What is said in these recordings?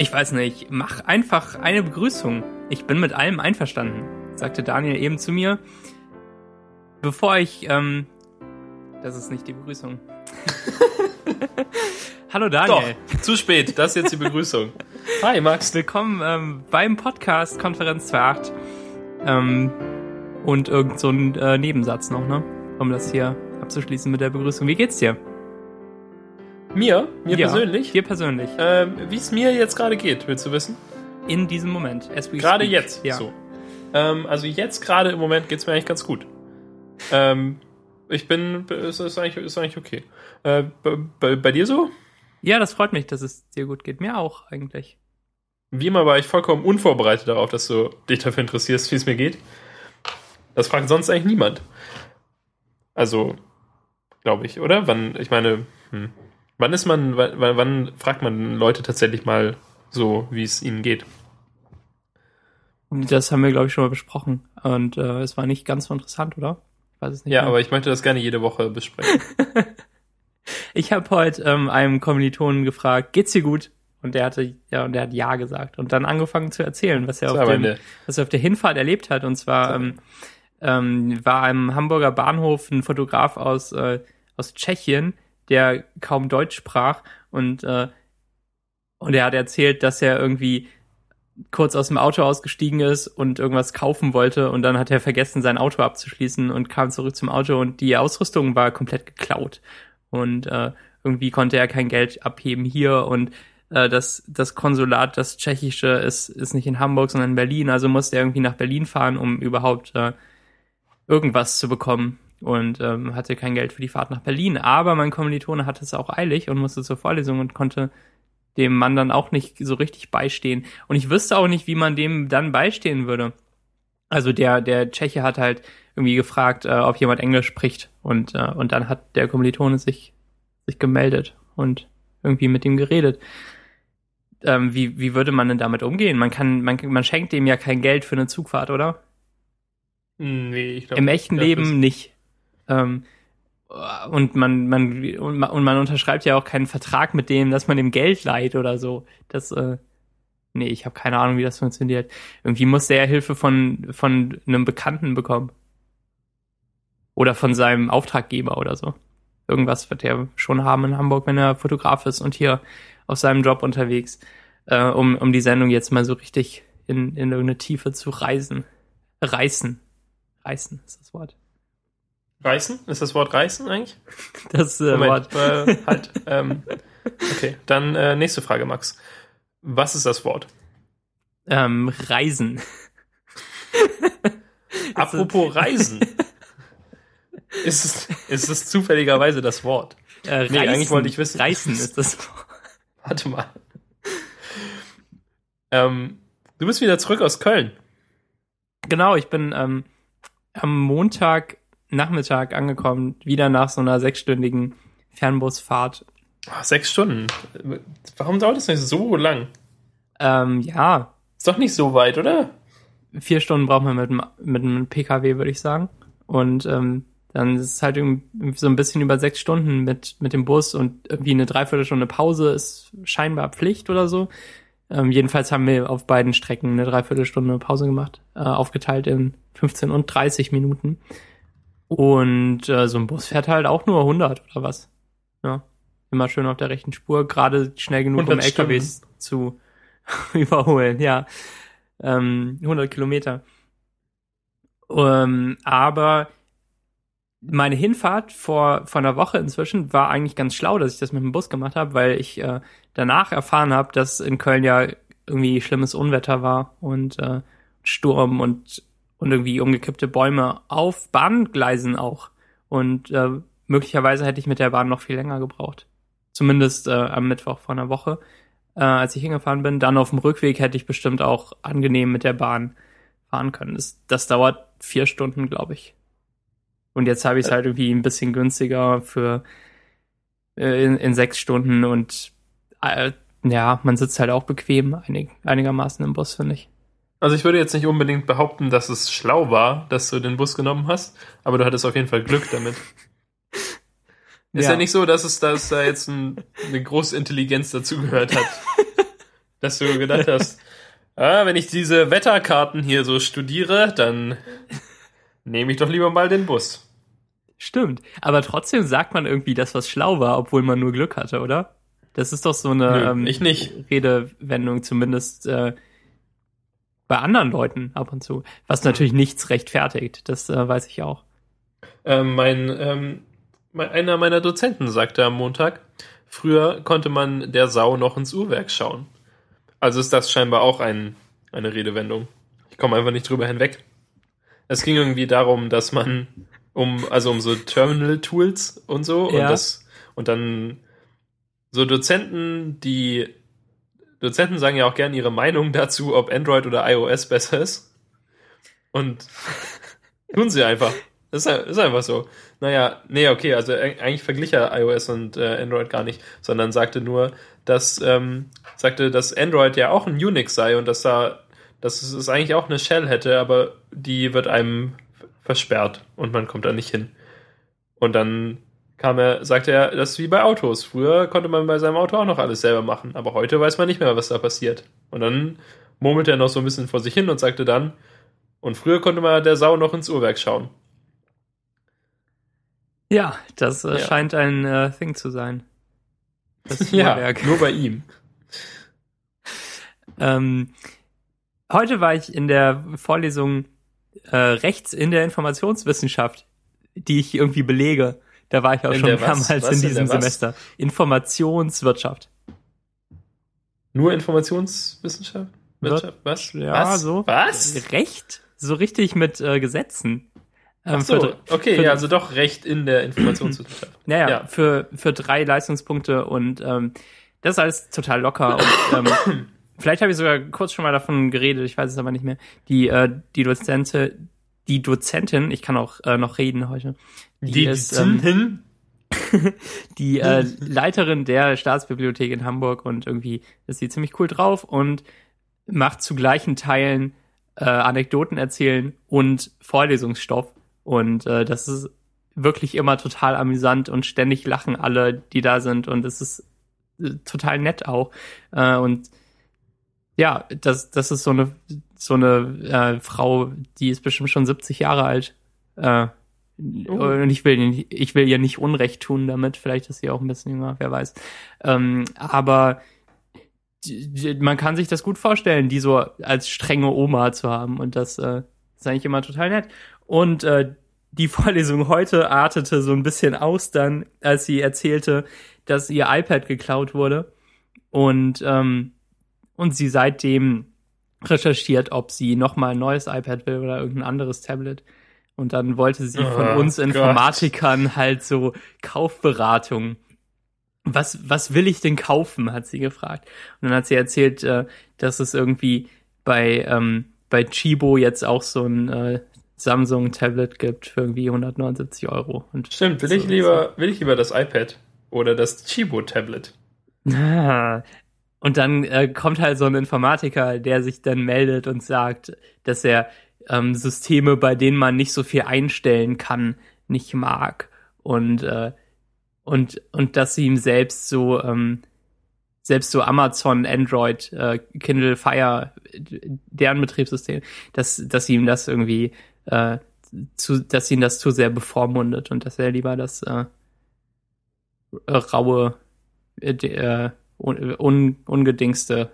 Ich weiß nicht, mach einfach eine Begrüßung. Ich bin mit allem einverstanden, sagte Daniel eben zu mir. Bevor ich, ähm, das ist nicht die Begrüßung. Hallo Daniel. Doch, zu spät, das ist jetzt die Begrüßung. Hi Max. Willkommen ähm, beim Podcast Konferenz 2.8. Ähm, und irgend so ein äh, Nebensatz noch, ne? Um das hier abzuschließen mit der Begrüßung. Wie geht's dir? Mir? Mir Ja, persönlich? Dir persönlich. Ähm, Wie es mir jetzt gerade geht, willst du wissen? In diesem Moment. Gerade speak. jetzt. Ja. So. Ähm, also jetzt gerade im Moment geht's mir eigentlich ganz gut. Ähm, ich bin, ist, ist, eigentlich, ist eigentlich okay. Äh, bei, bei, bei dir so? ja, das freut mich, dass es dir gut geht. Mir auch eigentlich. Wie immer war ich vollkommen unvorbereitet darauf, dass du dich dafür interessierst, wie es mir geht. Das fragt sonst eigentlich niemand. Also, glaube ich, oder? Wann, ich meine, hm. Wann ist man, wann, wann fragt man Leute tatsächlich mal so, wie es ihnen geht? Das haben wir, glaube ich, schon mal besprochen. Und äh, es war nicht ganz so interessant, oder? Ich weiß es nicht. Ja, mehr. aber ich möchte das gerne jede Woche besprechen. Ich habe heute ähm, einem Kommilitonen gefragt, geht's dir gut? Und der hatte ja und der hat ja gesagt und dann angefangen zu erzählen, was er auf dem, was er auf der Hinfahrt erlebt hat. Und zwar ähm, ähm, war am Hamburger Bahnhof ein Fotograf aus äh, aus Tschechien, der kaum Deutsch sprach und äh, und er hat erzählt, dass er irgendwie kurz aus dem Auto ausgestiegen ist und irgendwas kaufen wollte und dann hat er vergessen, sein Auto abzuschließen und kam zurück zum Auto und die Ausrüstung war komplett geklaut. Und äh, irgendwie konnte er kein Geld abheben hier und äh, das, das Konsulat, das tschechische, ist, ist nicht in Hamburg, sondern in Berlin, also musste er irgendwie nach Berlin fahren, um überhaupt äh, irgendwas zu bekommen und ähm, hatte kein Geld für die Fahrt nach Berlin. Aber mein Kommilitone hatte es auch eilig und musste zur Vorlesung und konnte dem Mann dann auch nicht so richtig beistehen. Und ich wüsste auch nicht, wie man dem dann beistehen würde. Also der, der Tscheche hat halt irgendwie gefragt, äh, ob jemand Englisch spricht. Und, äh, und dann hat der Kommilitone sich, sich gemeldet und irgendwie mit ihm geredet. Ähm, wie, wie würde man denn damit umgehen? Man kann, man, man schenkt dem ja kein Geld für eine Zugfahrt, oder? Nee, ich glaube. Im echten Leben nicht. Ähm, und man, man, und man unterschreibt ja auch keinen Vertrag mit dem, dass man dem Geld leiht oder so. Das, äh, nee, ich habe keine Ahnung, wie das funktioniert. Irgendwie muss der Hilfe von, von einem Bekannten bekommen. Oder von seinem Auftraggeber oder so. Irgendwas wird er schon haben in Hamburg, wenn er Fotograf ist und hier auf seinem Job unterwegs, äh, um, um die Sendung jetzt mal so richtig in, in irgendeine Tiefe zu reisen. Reißen. Reißen ist das Wort. Reißen? Ist das Wort reißen eigentlich? Das äh, Moment, Wort. äh, halt. ähm, okay, dann äh, nächste Frage, Max. Was ist das Wort? Ähm, Reisen. Apropos Reisen. ist, es, ist es zufälligerweise das Wort? Äh, Nee, Reißen. eigentlich wollte ich wissen. Reißen ist das Wort. Warte mal. Ähm, du bist wieder zurück aus Köln. Genau, ich bin ähm, am Montag Nachmittag angekommen, wieder nach so einer sechsstündigen Fernbusfahrt. Ah, sechs Stunden. Warum dauert das nicht so lang? Ähm, ja, Ist doch nicht so weit, oder? vier Stunden braucht man mit, dem- mit einem PKW, würde ich sagen. Und ähm, dann ist es halt irgendwie so ein bisschen über sechs Stunden mit, mit dem Bus und irgendwie eine Dreiviertelstunde Pause ist scheinbar Pflicht oder so. Ähm, jedenfalls haben wir auf beiden Strecken eine Dreiviertelstunde Pause gemacht, äh, aufgeteilt in 15 und 30 Minuten. Und äh, so ein Bus fährt halt auch nur 100 oder was. Ja, immer schön auf der rechten Spur, gerade schnell genug, um 100 LKWs zu überholen, ja. Ähm, 100 Kilometer. Ähm, aber meine Hinfahrt vor, vor einer Woche inzwischen war eigentlich ganz schlau, dass ich das mit dem Bus gemacht habe, weil ich äh, danach erfahren habe, dass in Köln ja irgendwie schlimmes Unwetter war und äh, Sturm und, und irgendwie umgekippte Bäume auf Bahngleisen auch. Und äh, möglicherweise hätte ich mit der Bahn noch viel länger gebraucht. Zumindest äh, am Mittwoch vor einer Woche, äh, als ich hingefahren bin. Dann auf dem Rückweg hätte ich bestimmt auch angenehm mit der Bahn fahren können. Das, das dauert vier Stunden, glaube ich. Und jetzt habe ich es halt irgendwie ein bisschen günstiger für äh, in, in sechs Stunden und äh, ja, man sitzt halt auch bequem einig, einigermaßen im Bus, finde ich. Also ich würde jetzt nicht unbedingt behaupten, dass es schlau war, dass du den Bus genommen hast, aber du hattest auf jeden Fall Glück damit. Ist ja, Ja. nicht so, dass es dass da jetzt ein, eine große Intelligenz dazugehört hat. dass du gedacht hast, ah, wenn ich diese Wetterkarten hier so studiere, dann nehme ich doch lieber mal den Bus. Stimmt. Aber trotzdem sagt man irgendwie, dass was schlau war, obwohl man nur Glück hatte, oder? Das ist doch so eine Nö, ähm, ich nicht. Redewendung, zumindest äh, bei anderen Leuten ab und zu. Was natürlich nichts rechtfertigt, das äh, weiß ich auch. Ähm, mein, ähm, einer meiner Dozenten sagte am Montag, früher konnte man der Sau noch ins Uhrwerk schauen. Also ist das scheinbar auch ein, eine Redewendung. Ich komme einfach nicht drüber hinweg. Es ging irgendwie darum, dass man um, also um so Terminal-Tools und so und Ja. das, und dann so Dozenten, die Dozenten sagen ja auch gerne ihre Meinung dazu, ob Android oder iOS besser ist. Und tun sie einfach. Das ist, einfach so. Naja, nee, okay, also eig- eigentlich verglich er iOS und äh, Android gar nicht, sondern sagte nur, dass ähm, sagte, dass Android ja auch ein Unix sei und dass da, dass es eigentlich auch eine Shell hätte, aber die wird einem versperrt und man kommt da nicht hin. Und dann kam er, sagte er, das ist wie bei Autos. Früher konnte man bei seinem Auto auch noch alles selber machen, aber heute weiß man nicht mehr, was da passiert. Und dann murmelte er noch so ein bisschen vor sich hin und sagte dann, und früher konnte man der Sau noch ins Uhrwerk schauen. Ja, das äh, Ja. scheint ein äh, Thing zu sein. Das Ja, Uhrwerk. nur bei ihm. Ähm, heute war ich in der Vorlesung äh, Rechts in der Informationswissenschaft, die ich irgendwie belege. Da war ich auch In schon was? mehrmals Was in in diesem was? Semester. Informationswirtschaft. Nur Informationswissenschaft? Wirtschaft? Was? Ja, Was? so. Was? Recht? So richtig mit äh, Gesetzen. Ähm, Ach so, für, okay, für- ja, also doch recht in der Informationswissenschaft. naja, ja. für, für drei Leistungspunkte und ähm, das ist alles total locker. Und, ähm, vielleicht habe ich sogar kurz schon mal davon geredet, ich weiß es aber nicht mehr. Die, äh, die Dozente, die Dozentin, ich kann auch äh, noch reden heute, die, ist ähm, die äh, Leiterin der Staatsbibliothek in Hamburg und irgendwie ist sie ziemlich cool drauf und macht zu gleichen Teilen äh, Anekdoten erzählen und Vorlesungsstoff. Und äh, das ist wirklich immer total amüsant und ständig lachen alle, die da sind und es ist äh, total nett auch. Äh, und ja, das, das ist so eine, so eine äh, Frau, die ist bestimmt schon 70 Jahre alt. Äh, Oh. Und ich will, ich will ihr nicht Unrecht tun damit. Vielleicht ist sie auch ein bisschen jünger, wer weiß. Ähm, aber man kann sich das gut vorstellen, die so als strenge Oma zu haben. Und das äh, ist eigentlich immer total nett. Und äh, die Vorlesung heute artete so ein bisschen aus dann, als sie erzählte, dass ihr iPad geklaut wurde. Und, ähm, und sie seitdem recherchiert, ob sie nochmal ein neues iPad will oder irgendein anderes Tablet. Und dann wollte sie von Oh uns Gott. Informatikern halt so Kaufberatung. Was, was will ich denn kaufen, hat sie gefragt. Und dann hat sie erzählt, äh, dass es irgendwie bei, ähm, bei Chibo jetzt auch so ein äh, Samsung-Tablet gibt für irgendwie 179 Euro. Und Stimmt, will ich so- lieber, will ich lieber das iPad oder das Chibo-Tablet? Ah. Und dann äh, kommt halt so ein Informatiker, der sich dann meldet und sagt, dass er ähm, Systeme, bei denen man nicht so viel einstellen kann, nicht mag. Und, äh, und, und dass sie ihm selbst so, ähm, selbst so Amazon, Android, äh, Kindle Fire, deren Betriebssystem, dass, dass ihm das irgendwie, äh, zu, dass ihn das zu sehr bevormundet und dass er lieber das äh, raue, äh, äh, un, un, ungedingste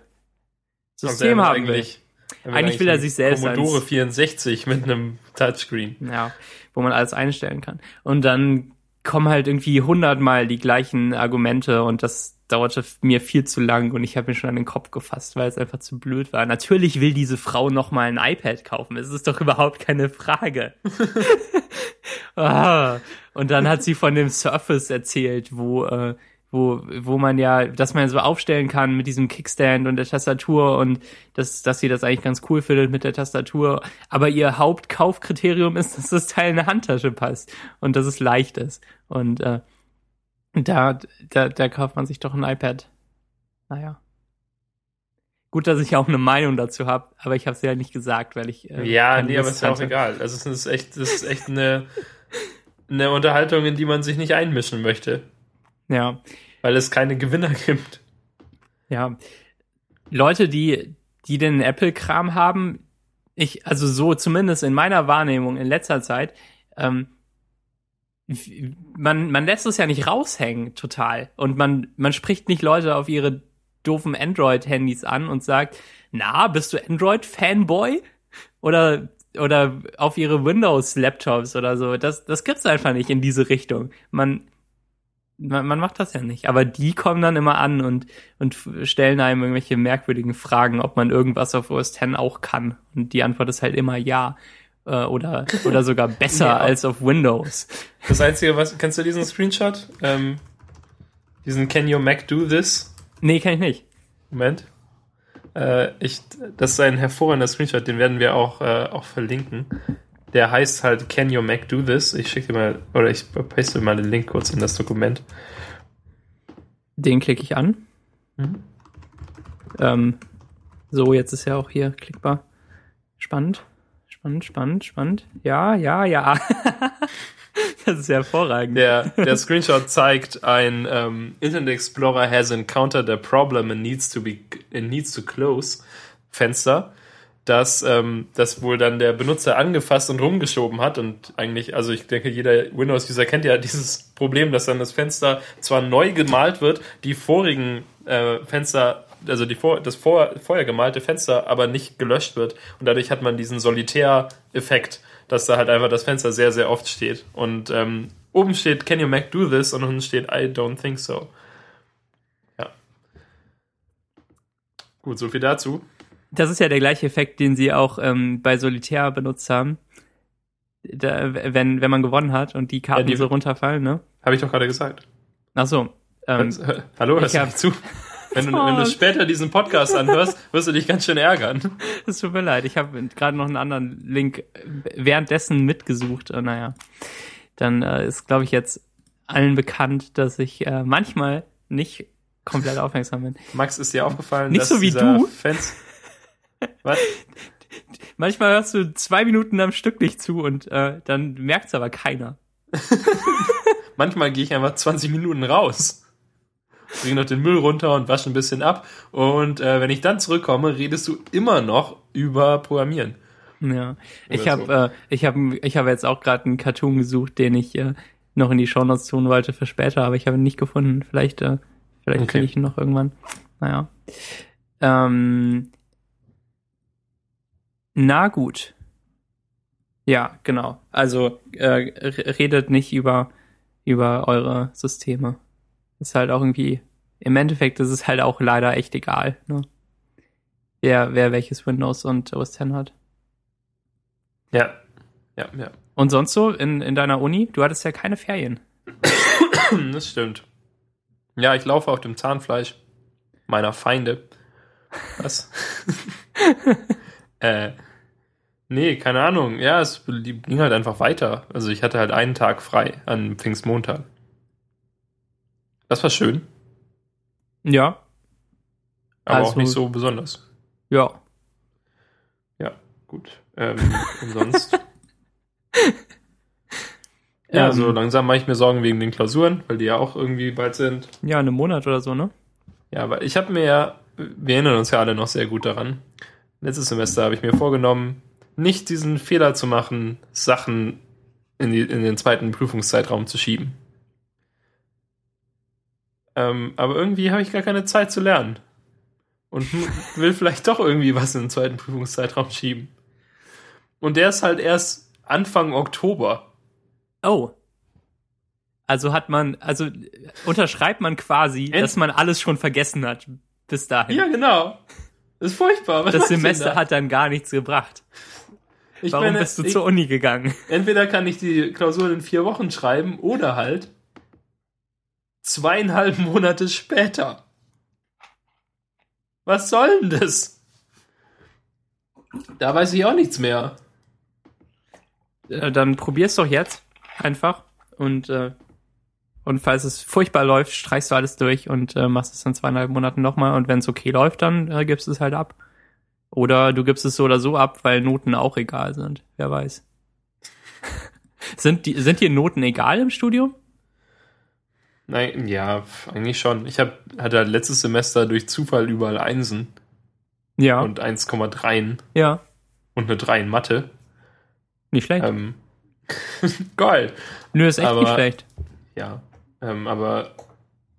System haben will. eigentlich, er Eigentlich will er sich selbst Commodore als- 64 mit einem Touchscreen. Ja, wo man alles einstellen kann. Und dann kommen halt irgendwie hundertmal die gleichen Argumente und das dauerte mir viel zu lang und ich habe mir schon an den Kopf gefasst, weil es einfach zu blöd war. Natürlich will diese Frau noch mal ein iPad kaufen. Es ist doch überhaupt keine Frage. ah, und dann hat sie von dem Surface erzählt, wo äh, wo, wo man ja, dass man so aufstellen kann mit diesem Kickstand und der Tastatur und dass, dass sie das eigentlich ganz cool findet mit der Tastatur. Aber ihr Hauptkaufkriterium ist, dass das Teil in eine Handtasche passt und dass es leicht ist. Und äh, da, da, da kauft man sich doch ein iPad. Naja. Gut, dass ich auch eine Meinung dazu habe, aber ich habe sie ja nicht gesagt, weil ich. äh, ja, nee, aber Lust ist ja auch egal. Also es ist echt, das ist echt eine, eine Unterhaltung, in die man sich nicht einmischen möchte, Ja, weil es keine Gewinner gibt. ja. Leute, die, die den Apple-Kram haben, ich, also so zumindest in meiner Wahrnehmung in letzter Zeit, ähm, man, man lässt es ja nicht raushängen, total. Und man, man spricht nicht Leute auf ihre doofen Android-Handys an und sagt, na, bist du Android-Fanboy? Oder, oder auf ihre Windows-Laptops oder so. Das, das gibt's einfach nicht in diese Richtung. Man, man, man macht das ja nicht. Aber die kommen dann immer an und, und stellen einem irgendwelche merkwürdigen Fragen, ob man irgendwas auf OS X auch kann. Und die Antwort ist halt immer ja. Äh, oder, oder sogar besser ja. als auf Windows. Das Einzige, was, kennst du diesen Screenshot? Ähm, diesen Can your Mac do this? Nee, kann ich nicht. Moment. Äh, ich, das ist ein hervorragender Screenshot, den werden wir auch, äh, auch verlinken. Der heißt halt Can your Mac do this? Ich schicke dir mal, oder ich paste mal den Link kurz in das Dokument. Den klicke ich an. Mhm. Ähm, so, jetzt ist er auch hier klickbar. Spannend. Spannend, spannend, spannend. Ja, ja, ja. das ist hervorragend. Der, der Screenshot zeigt ein um, Internet Explorer has encountered a problem and needs to be and needs to close Fenster, das ähm, das wohl dann der Benutzer angefasst und rumgeschoben hat und eigentlich, also ich denke, jeder Windows-User kennt ja dieses Problem, dass dann das Fenster zwar neu gemalt wird, die vorigen äh, Fenster also die vor, das vor, vorher gemalte Fenster aber nicht gelöscht wird. Und dadurch hat man diesen Solitär-Effekt, dass da halt einfach das Fenster sehr, sehr oft steht. Und ähm, oben steht, can you Mac do this? Und unten steht, I don't think so. Ja. Gut, so viel dazu. Das ist ja der gleiche Effekt, den sie auch ähm, bei Solitär benutzt haben. Da, wenn, wenn man gewonnen hat und die Karten ja, die so runterfallen, ne? Habe ich doch gerade gesagt. Ach so. Ähm, Hallo, hörst du hab, zu? Wenn du, wenn du später diesen Podcast anhörst, wirst du dich ganz schön ärgern. Es tut mir leid, ich habe gerade noch einen anderen Link währenddessen mitgesucht. Und naja, dann äh, ist, glaube ich, jetzt allen bekannt, dass ich äh, manchmal nicht komplett aufmerksam bin. Max, ist dir aufgefallen, nicht dass so wie du. Fans Was? Manchmal hörst du zwei Minuten am Stück nicht zu und äh, dann merkt's aber keiner. Manchmal gehe ich einfach 20 Minuten raus bringe noch den Müll runter und wasche ein bisschen ab. Und äh, wenn ich dann zurückkomme, redest du immer noch über Programmieren. Ja, ich habe so. äh, ich habe ich habe jetzt auch gerade einen Cartoon gesucht, den ich äh, noch in die Shownotes tun wollte für später, aber ich habe ihn nicht gefunden. Vielleicht äh, vielleicht okay. finde ich ihn noch irgendwann. Naja. Ähm, na gut. Ja, genau. Also äh, redet nicht über über eure Systeme. Ist halt auch irgendwie, im Endeffekt ist es halt auch leider echt egal, ne? Wer, wer welches Windows und OS X hat. Ja. Ja, ja. Und sonst so in, in deiner Uni? Du hattest ja keine Ferien. Das stimmt. Ja, ich laufe auf dem Zahnfleisch meiner Feinde. Was? äh, nee, keine Ahnung. Ja, es ging halt einfach weiter. Also ich hatte halt einen Tag frei an Pfingstmontag. Das war schön. Ja. Aber also, auch nicht so besonders. Ja. Ja, gut. Ähm, und sonst? ja, ähm, so langsam mache ich mir Sorgen wegen den Klausuren, weil die ja auch irgendwie bald sind. Ja, einen Monat oder so, ne? Ja, aber ich habe mir ja, wir erinnern uns ja alle noch sehr gut daran. Letztes Semester habe ich mir vorgenommen, nicht diesen Fehler zu machen, Sachen in, die, in den zweiten Prüfungszeitraum zu schieben. Ähm, aber irgendwie habe ich gar keine Zeit zu lernen. Und will vielleicht doch irgendwie was in den zweiten Prüfungszeitraum schieben. Und der ist halt erst Anfang Oktober. Oh. Also hat man, also unterschreibt man quasi, End dass man alles schon vergessen hat bis dahin. Ja, genau. Das ist furchtbar. Was das Semester hat dann gar nichts gebracht. Ich Warum meine, bist du ich, zur Uni gegangen? Entweder kann ich die Klausuren in vier Wochen schreiben oder halt zweieinhalb Monate später. Was soll denn das? Da weiß ich auch nichts mehr. Äh, dann probier's doch jetzt einfach und äh, und falls es furchtbar läuft, streichst du alles durch und äh, machst es in zweieinhalb Monaten nochmal und wenn es okay läuft, dann äh, gibst du es halt ab. Oder du gibst es so oder so ab, weil Noten auch egal sind. Wer weiß. sind die sind dir Noten egal im Studium? Nein, ja, eigentlich schon. Ich hab, hatte halt letztes Semester durch Zufall überall Einsen. Ja, und 1,3 ja, und eine 3 in Mathe. nicht schlecht. Ähm, geil. Nö, ist echt aber- nicht schlecht. Ja, ähm, aber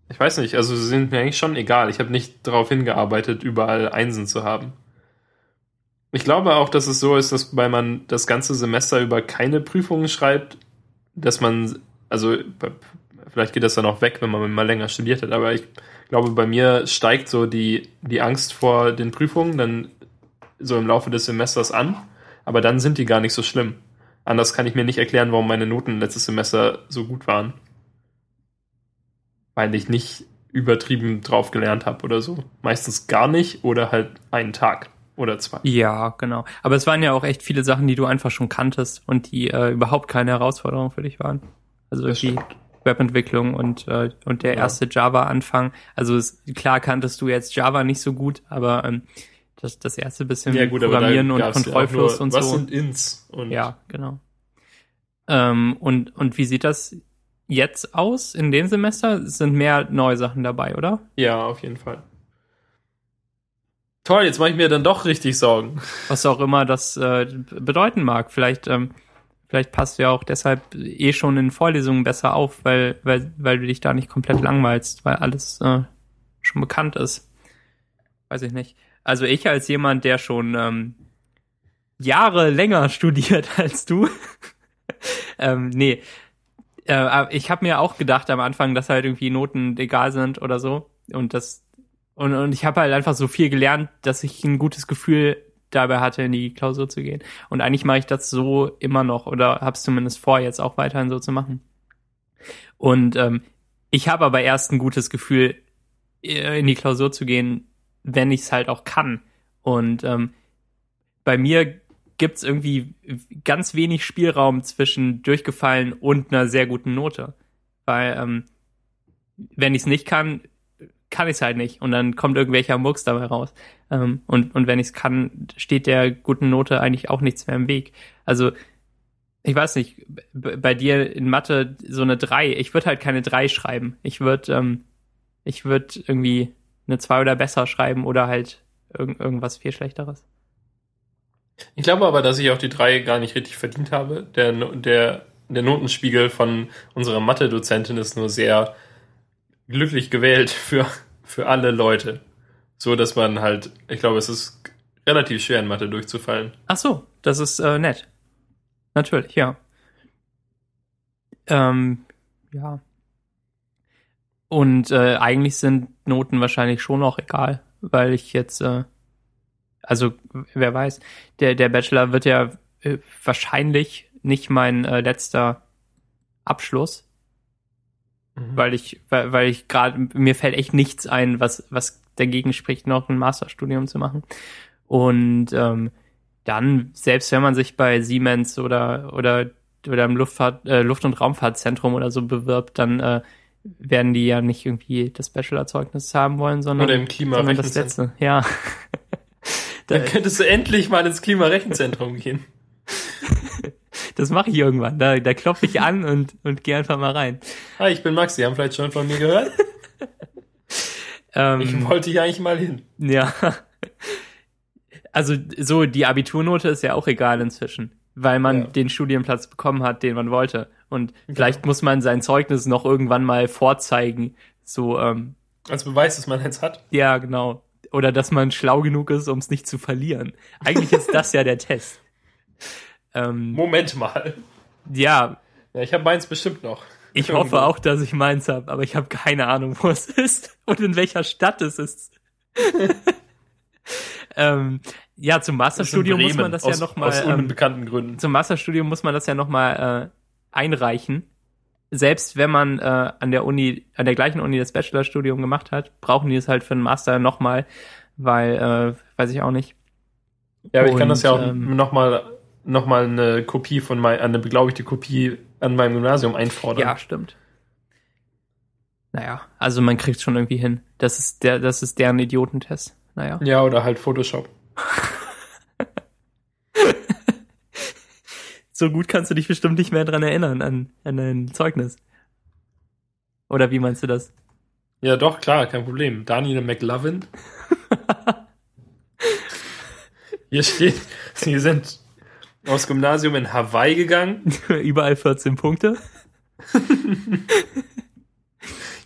ich weiß nicht, also sie sind mir eigentlich schon egal. Ich habe nicht darauf hingearbeitet, überall Einsen zu haben. Ich glaube auch, dass es so ist, dass weil man das ganze Semester über keine Prüfungen schreibt, dass man, also vielleicht geht das dann auch weg, wenn man mal länger studiert hat, aber ich glaube, bei mir steigt so die, die Angst vor den Prüfungen dann so im Laufe des Semesters an, aber dann sind die gar nicht so schlimm. Anders kann ich mir nicht erklären, warum meine Noten letztes Semester so gut waren. Weil ich nicht übertrieben drauf gelernt habe oder so. Meistens gar nicht oder halt einen Tag oder zwei. Ja, genau. Aber es waren ja auch echt viele Sachen, die du einfach schon kanntest und die äh, überhaupt keine Herausforderung für dich waren. Also Das irgendwie stimmt. Webentwicklung und, äh, und der Ja. erste Java-Anfang. Also es, klar kanntest du jetzt Java nicht so gut, aber ähm, das, das erste bisschen Programmieren und gab's ja auch Kontrollfluss nur, und was so. sind Ins? Und Ja, genau. Ähm, und, und wie sieht das jetzt aus in dem Semester? Es sind mehr neue Sachen dabei, oder? ja, auf jeden Fall. Toll, jetzt mache ich mir dann doch richtig Sorgen. Was auch immer das äh, bedeuten mag. Vielleicht, ähm, vielleicht passt du ja auch deshalb eh schon in Vorlesungen besser auf, weil, weil, weil du dich da nicht komplett langweilst, weil alles äh, schon bekannt ist. Weiß ich nicht. Also ich als jemand, der schon ähm, Jahre länger studiert als du, ähm, nee. Äh, aber ich habe mir auch gedacht am Anfang, dass halt irgendwie Noten egal sind oder so. Und das und, und ich habe halt einfach so viel gelernt, dass ich ein gutes Gefühl dabei hatte, in die Klausur zu gehen. Und eigentlich mache ich das so immer noch oder habe es zumindest vor, jetzt auch weiterhin so zu machen. Und ähm, ich habe aber erst ein gutes Gefühl, äh, in die Klausur zu gehen, wenn ich es halt auch kann. Und ähm, bei mir gibt's irgendwie ganz wenig Spielraum zwischen durchgefallen und einer sehr guten Note. Weil ähm, wenn ich es nicht kann, kann ich es halt nicht. Und dann kommt irgendwelcher Murks dabei raus. Ähm, und, und wenn ich es kann, steht der guten Note eigentlich auch nichts mehr im Weg. Also, ich weiß nicht, bei dir in Mathe so eine 3, ich würde halt keine 3 schreiben. Ich würde ähm, ich würde irgendwie eine 2 oder besser schreiben oder halt irgend, irgendwas viel schlechteres. Ich glaube aber, dass ich auch die drei gar nicht richtig verdient habe. Der, der, der Notenspiegel von unserer Mathe-Dozentin ist nur sehr glücklich gewählt für, für alle Leute. So, dass man halt, ich glaube, es ist relativ schwer in Mathe durchzufallen. Ach so, das ist äh, nett. Natürlich, ja. Ähm, ja. Und äh, eigentlich sind Noten wahrscheinlich schon auch egal, weil ich jetzt, äh, also wer weiß, der, der Bachelor wird ja äh, wahrscheinlich nicht mein äh, letzter Abschluss, weil ich, weil, weil ich gerade, mir fällt echt nichts ein, was, was dagegen spricht, noch ein Masterstudium zu machen. Und ähm, dann, selbst wenn man sich bei Siemens oder, oder, oder im Luftfahrt, äh, Luft- und Raumfahrtzentrum oder so bewirbt, dann äh, werden die ja nicht irgendwie das Bachelorzeugnis haben wollen, sondern, Oder im sondern das letzte. Ja. Dann könntest du endlich mal ins Klimarechenzentrum gehen. Das mache ich irgendwann. Da, da klopfe ich an und, und gehe einfach mal rein. Hi, ich bin Max, Sie haben vielleicht schon von mir gehört. Ähm, Ich wollte hier eigentlich mal hin. Ja. Also so die Abiturnote ist ja auch egal inzwischen, weil man Ja. den Studienplatz bekommen hat, den man wollte. Und vielleicht muss man sein Zeugnis noch irgendwann mal vorzeigen. So, ähm, Als Beweis, dass man eins hat. ja, genau. Oder dass man schlau genug ist, um es nicht zu verlieren. Eigentlich ist das ja der Test. Ähm, Moment mal. ja, Ja, ich habe meins bestimmt noch. ich Irgendwo. hoffe auch, dass ich meins habe, aber ich habe keine Ahnung, wo es ist und in welcher Stadt es ist. ähm, ja, zum Masterstudium muss man das aus, ja nochmal. Aus Ähm, unbekannten Gründen. zum Masterstudium muss man das ja nochmal äh, einreichen. Selbst wenn man äh, an der Uni, an der gleichen Uni das Bachelorstudium gemacht hat, brauchen die es halt für den Master nochmal, weil, äh, weiß ich auch nicht. Ja, aber ich kann und, das ja auch ähm, nochmal noch mal eine Kopie von mein, eine beglaubigte Kopie an meinem Gymnasium einfordern. Ja, stimmt. Naja, also man kriegt schon irgendwie hin. Das ist der, das ist deren Idiotentest. Naja. Ja, oder halt Photoshop. So gut kannst du dich bestimmt nicht mehr dran erinnern an, an dein Zeugnis. Oder wie meinst du das? Ja, doch, klar, kein Problem. Daniel McLovin. Hier steht, sie sind aufs Gymnasium in Hawaii gegangen. Überall 14 Punkte.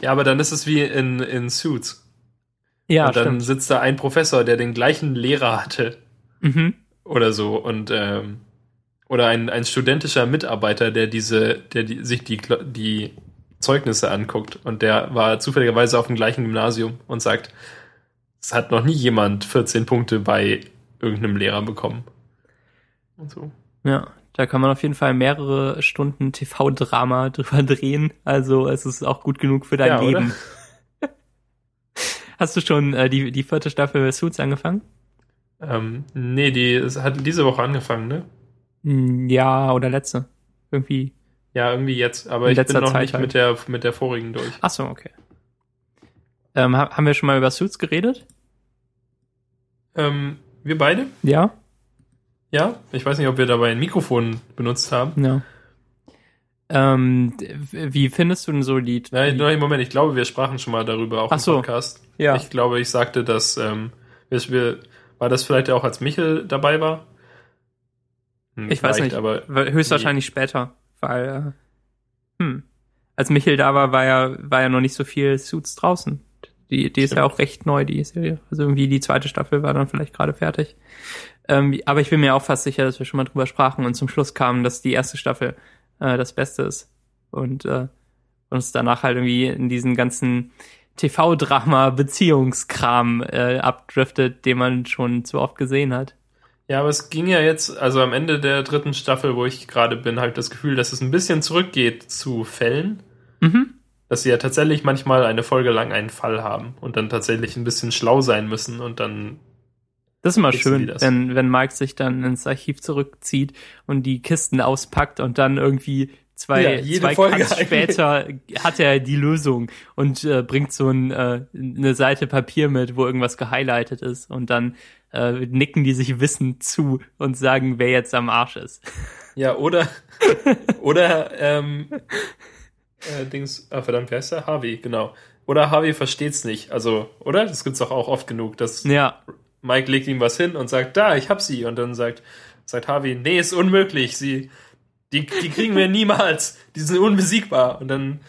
Ja, aber dann ist es wie in, in Suits. Ja, und dann stimmt. sitzt da ein Professor, der den gleichen Lehrer hatte Mhm. oder so und ähm, oder ein, ein studentischer Mitarbeiter, der diese, der die, sich die, die Zeugnisse anguckt und der war zufälligerweise auf dem gleichen Gymnasium und sagt, es hat noch nie jemand 14 Punkte bei irgendeinem Lehrer bekommen. Und so. Ja, da kann man auf jeden Fall mehrere Stunden TV-Drama drüber drehen. Also es ist auch gut genug für dein Ja? Leben. Hast du schon äh, die, die vierte Staffel Suits angefangen? Ähm, nee, die es hat diese Woche angefangen, ne? Hm, Ja, oder letzte. Irgendwie. Ja, irgendwie jetzt, aber ich bin noch Zeit nicht halt. mit der mit der vorigen durch. Ach so, okay. Ähm, ha- haben wir schon mal über Suits geredet? Ähm, wir beide? Ja? Ja, ich weiß nicht, ob wir dabei ein Mikrofon benutzt haben. Ja. Ähm, wie findest du denn so die... Nein, nein, Moment, ich glaube, wir sprachen schon mal darüber auch Ach im so. Podcast. Ja. Ich glaube, ich sagte, dass ähm, wir, war das vielleicht auch, als Michel dabei war? Hm, Ich weiß nicht. aber Höchstwahrscheinlich später, weil, äh, hm, als Michael da war, war ja, war ja noch nicht so viel Suits draußen. Die, die ist ja auch recht neu, die Serie. Also irgendwie die zweite Staffel war dann vielleicht gerade fertig. Ähm, aber ich bin mir auch fast sicher, dass wir schon mal drüber sprachen und zum Schluss kamen, dass die erste Staffel äh, das Beste ist. Und äh, uns danach halt irgendwie in diesen ganzen TV-Drama-Beziehungskram äh, abdriftet, den man schon zu oft gesehen hat. Ja, aber es ging ja jetzt, also am Ende der dritten Staffel, wo ich gerade bin, habe ich das Gefühl, dass es ein bisschen zurückgeht zu Fällen. Mhm. Dass sie ja tatsächlich manchmal eine Folge lang einen Fall haben und dann tatsächlich ein bisschen schlau sein müssen und dann Das ist immer schön, wenn, wenn Mike sich dann ins Archiv zurückzieht und die Kisten auspackt und dann irgendwie zwei, Ja, zwei Folge Cuts später hat er die Lösung und äh, bringt so ein, äh, eine Seite Papier mit, wo irgendwas gehighlightet ist und dann äh, nicken die sich wissend zu und sagen, wer jetzt am Arsch ist. Ja, oder, oder, ähm, äh, Dings, ah, verdammt, wer heißt der? Harvey, genau. Oder Harvey versteht's nicht. Also, oder? Das gibt's doch auch oft genug, dass Ja, Mike legt ihm was hin und sagt, da, ich hab sie. Und dann sagt, sagt Harvey, nee, ist unmöglich. Sie, die, die kriegen wir niemals. Die sind unbesiegbar. Und dann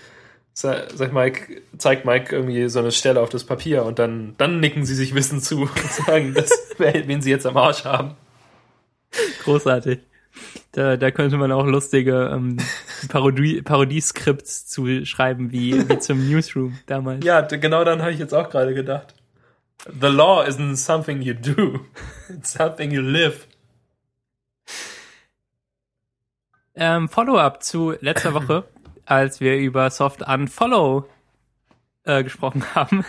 sa- sagt Mike, zeigt Mike irgendwie so eine Stelle auf das Papier und dann, dann nicken sie sich wissend zu und sagen, dass, wen sie jetzt am Arsch haben. großartig. Da, da könnte man auch lustige ähm, Parodie, Parodieskripts zu schreiben, wie, wie zum Newsroom damals. Ja, genau dann habe ich jetzt auch gerade gedacht. The law isn't something you do. It's something you live. Ähm, Follow-up zu letzter Woche, als wir über Soft Unfollow äh, gesprochen haben.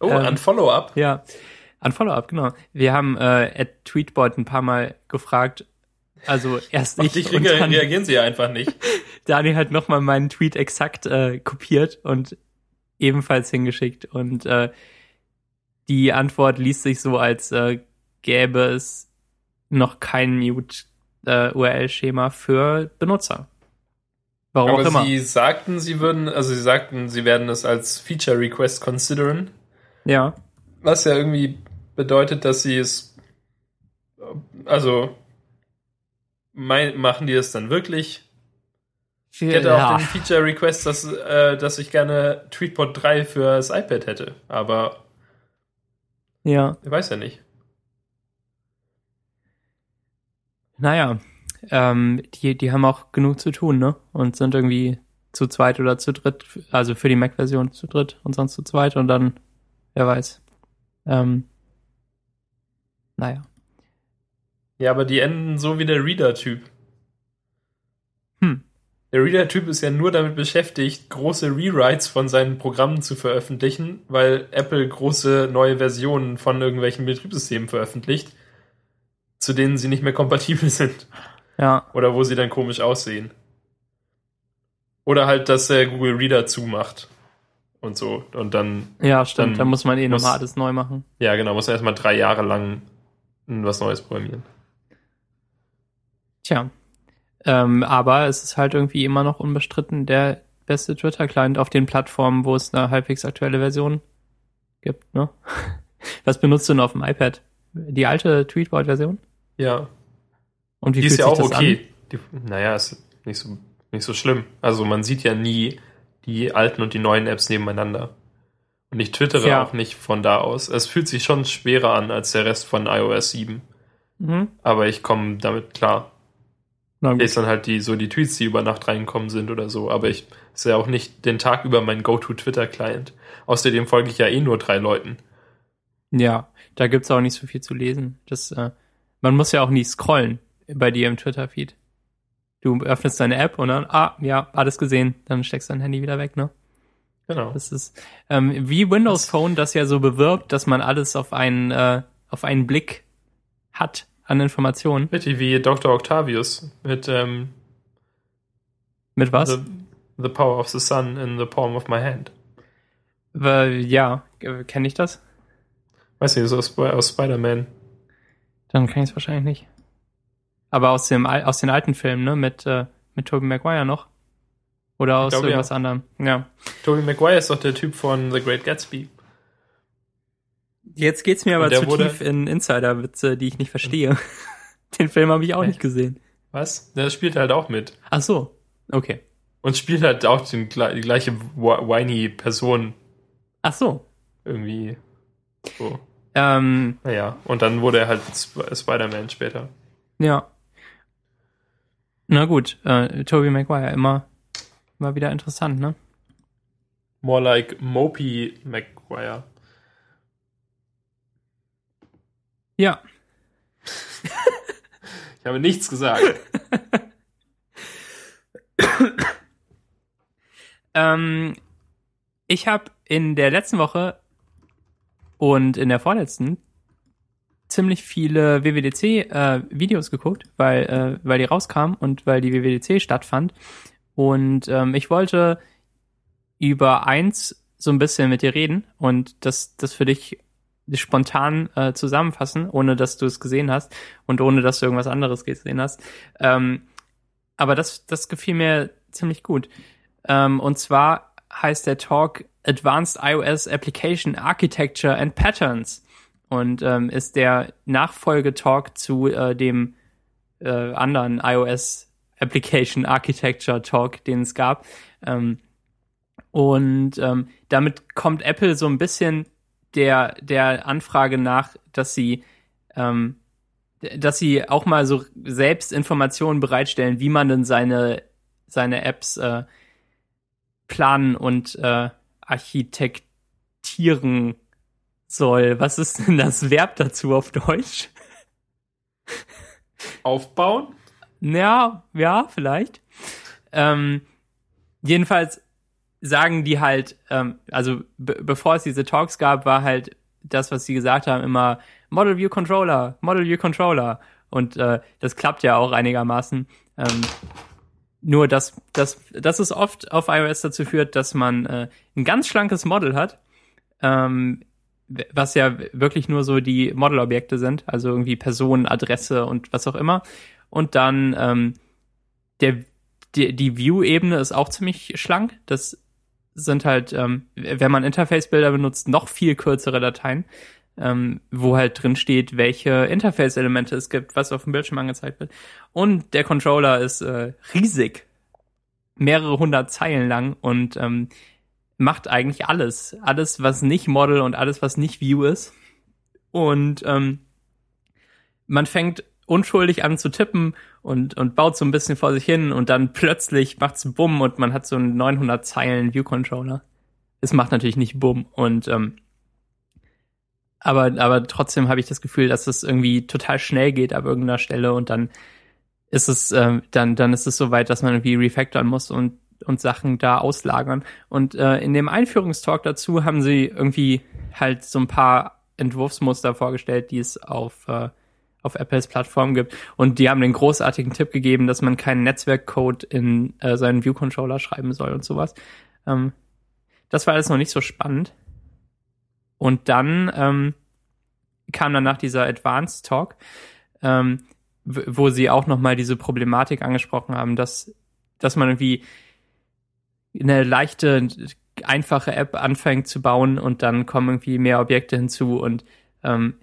Oh, Ähm, ein Follow-up. Ja, Unfollow-up, genau. Wir haben äh, at Tweetbot ein paar Mal gefragt, also erst Auf ich dich und dann reagieren sie einfach nicht. Daniel hat nochmal meinen Tweet exakt äh, kopiert und ebenfalls hingeschickt und äh, die Antwort liest sich so, als äh, gäbe es noch kein Mute äh, URL-Schema für Benutzer. Warum auch Aber immer. sie sagten, sie würden, also sie sagten, sie werden es als Feature Request consideren. ja. Was ja irgendwie bedeutet, dass sie es, also, mein, machen die es dann wirklich? Ich hätte auch ja. den Feature Request, dass, äh, dass ich gerne Tweetbot 3 für das iPad hätte. Aber ja. ich weiß ja nicht. Naja, ähm, die, die haben auch genug zu tun, ne? Und sind irgendwie zu zweit oder zu dritt, also für die Mac-Version zu dritt und sonst zu zweit und dann, wer weiß. Ähm, naja. Ja, aber die enden so wie der Reader-Typ. Der Reader-Typ ist ja nur damit beschäftigt, große Rewrites von seinen Programmen zu veröffentlichen, weil Apple große neue Versionen von irgendwelchen Betriebssystemen veröffentlicht, zu denen sie nicht mehr kompatibel sind. Ja, Oder wo sie dann komisch aussehen. Oder halt, dass der Google Reader zumacht. Und so. Und dann, ja, stimmt. Dann Da muss man eh muss- nochmal alles neu machen. ja genau, muss man erstmal drei Jahre lang was Neues programmieren. Tja. Ähm, aber es ist halt irgendwie immer noch unbestritten der beste Twitter-Client auf den Plattformen, wo es eine halbwegs aktuelle Version gibt, ne? Was benutzt du denn auf dem iPad? Die alte Tweetbot-Version? Ja. Und wie Die ist ja auch okay. Die, naja, ist nicht so, nicht so schlimm. Also man sieht ja nie die alten und die neuen Apps nebeneinander. Und ich twittere Ja. auch nicht von da aus. Es fühlt sich schon schwerer an als der Rest von iOS 7. an? Mhm. Aber ich komme damit klar. Na gut. lese dann halt die, so die Tweets, die über Nacht reinkommen sind oder so. Aber ich sehe auch nicht den Tag über mein Go-To-Twitter-Client. Außerdem folge ich ja eh nur drei Leuten. Ja, da gibt's auch nicht so viel zu lesen. Das, äh, man muss ja auch nie scrollen bei dir im Twitter-Feed. Du öffnest deine App und dann, ah, ja, alles gesehen. Dann steckst du dein Handy wieder weg, ne? Genau. Das ist ähm, wie Windows Phone das ja so bewirbt, dass man alles auf einen, äh, auf einen Blick hat an Informationen. Richtig wie Dr. Octavius mit ähm, Mit was? the, the Power of the Sun in the Palm of my hand. Äh, ja, kenne ich das? Weiß nicht, so aus, aus Spider-Man. Dann kann ich es wahrscheinlich nicht. Aber aus dem aus den alten Filmen, ne, mit äh, mit Tobey Maguire noch oder aus glaube, irgendwas anderem. Ja. Tobey Maguire ist doch der Typ von The Great Gatsby. Jetzt geht's mir aber zu wurde- tief in Insider-Witze, die ich nicht verstehe. Den Film habe ich auch nicht gesehen. Was? Der spielt halt auch mit. Ach so, okay. Und spielt halt auch den, die gleiche wh- whiny Person Ach so. irgendwie. So. Ähm, Naja. Und dann wurde er halt Sp Spider-Man später. ja. Na gut, äh, Tobey Maguire immer immer wieder interessant, ne? More like Mopey Maguire. Ja. Ich habe nichts gesagt. Ähm, ich habe in der letzten Woche und in der vorletzten ziemlich viele WWDC-Videos geguckt, weil, äh, weil die rauskamen und weil die WWDC stattfand. Und ähm, ich wollte über eins so ein bisschen mit dir reden und das, das für dich spontan äh, zusammenfassen, ohne dass du es gesehen hast und ohne dass du irgendwas anderes gesehen hast. Ähm, aber das, das gefiel mir ziemlich gut. Ähm, und zwar heißt der Talk Advanced iOS Application Architecture and Patterns und ähm, ist der Nachfolgetalk zu äh, dem äh, anderen iOS Application Architecture Talk, den es gab. Ähm, und ähm, damit kommt Apple so ein bisschen der, der Anfrage nach, dass sie ähm, dass sie auch mal so selbst Informationen bereitstellen, wie man denn seine, seine Apps äh, planen und äh, architektieren soll. Was ist denn das Verb dazu auf Deutsch? Aufbauen? Ja, ja, vielleicht. Ähm, jedenfalls sagen die halt, ähm, also be bevor es diese Talks gab, war halt das, was sie gesagt haben, immer Model View Controller, Model View Controller. Und äh, das klappt ja auch einigermaßen. Ähm, nur, dass, dass, dass es oft auf iOS dazu führt, dass man äh, ein ganz schlankes Model hat, ähm, was ja wirklich nur so die Modelobjekte sind, also irgendwie Person, Adresse und was auch immer. Und dann ähm, der, die, die View-Ebene ist auch ziemlich schlank. Das sind halt, ähm, wenn man Interface-Bilder benutzt, noch viel kürzere Dateien, ähm, wo halt drin steht, welche Interface-Elemente es gibt, was auf dem Bildschirm angezeigt wird. Und der Controller ist äh, riesig, mehrere hundert Zeilen lang und ähm, macht eigentlich alles. Alles, was nicht Model und alles, was nicht View ist. Und ähm, man fängt unschuldig an zu tippen und, und baut so ein bisschen vor sich hin und dann plötzlich macht's Bumm und man hat so einen 900 Zeilen View-Controller. Es macht natürlich nicht Bumm und ähm, aber, aber trotzdem habe ich das Gefühl, dass es irgendwie total schnell geht ab irgendeiner Stelle und dann ist es, ähm, dann, dann ist es so weit, dass man irgendwie refactoren muss und, und Sachen da auslagern. Und äh, in dem Einführungstalk dazu haben sie irgendwie halt so ein paar Entwurfsmuster vorgestellt, die es auf, äh, auf Apples Plattform gibt. Und die haben den großartigen Tipp gegeben, dass man keinen Netzwerkcode in äh, seinen View-Controller schreiben soll und sowas. Ähm, das war alles noch nicht so spannend. Und dann ähm, kam danach dieser Advanced Talk, ähm, wo sie auch nochmal diese Problematik angesprochen haben, dass, dass man irgendwie eine leichte, einfache App anfängt zu bauen und dann kommen irgendwie mehr Objekte hinzu und ähm,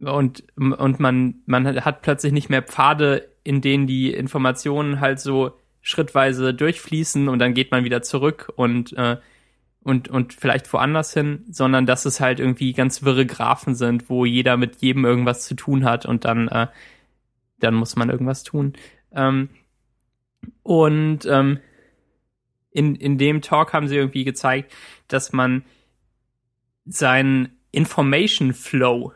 und, und man, man hat plötzlich nicht mehr Pfade, in denen die Informationen halt so schrittweise durchfließen und dann geht man wieder zurück und, äh, und, und vielleicht woanders hin, sondern dass es halt irgendwie ganz wirre Graphen sind, wo jeder mit jedem irgendwas zu tun hat und dann, äh, dann muss man irgendwas tun. Ähm, und ähm, in, in dem Talk haben sie irgendwie gezeigt, dass man seinen Information Flow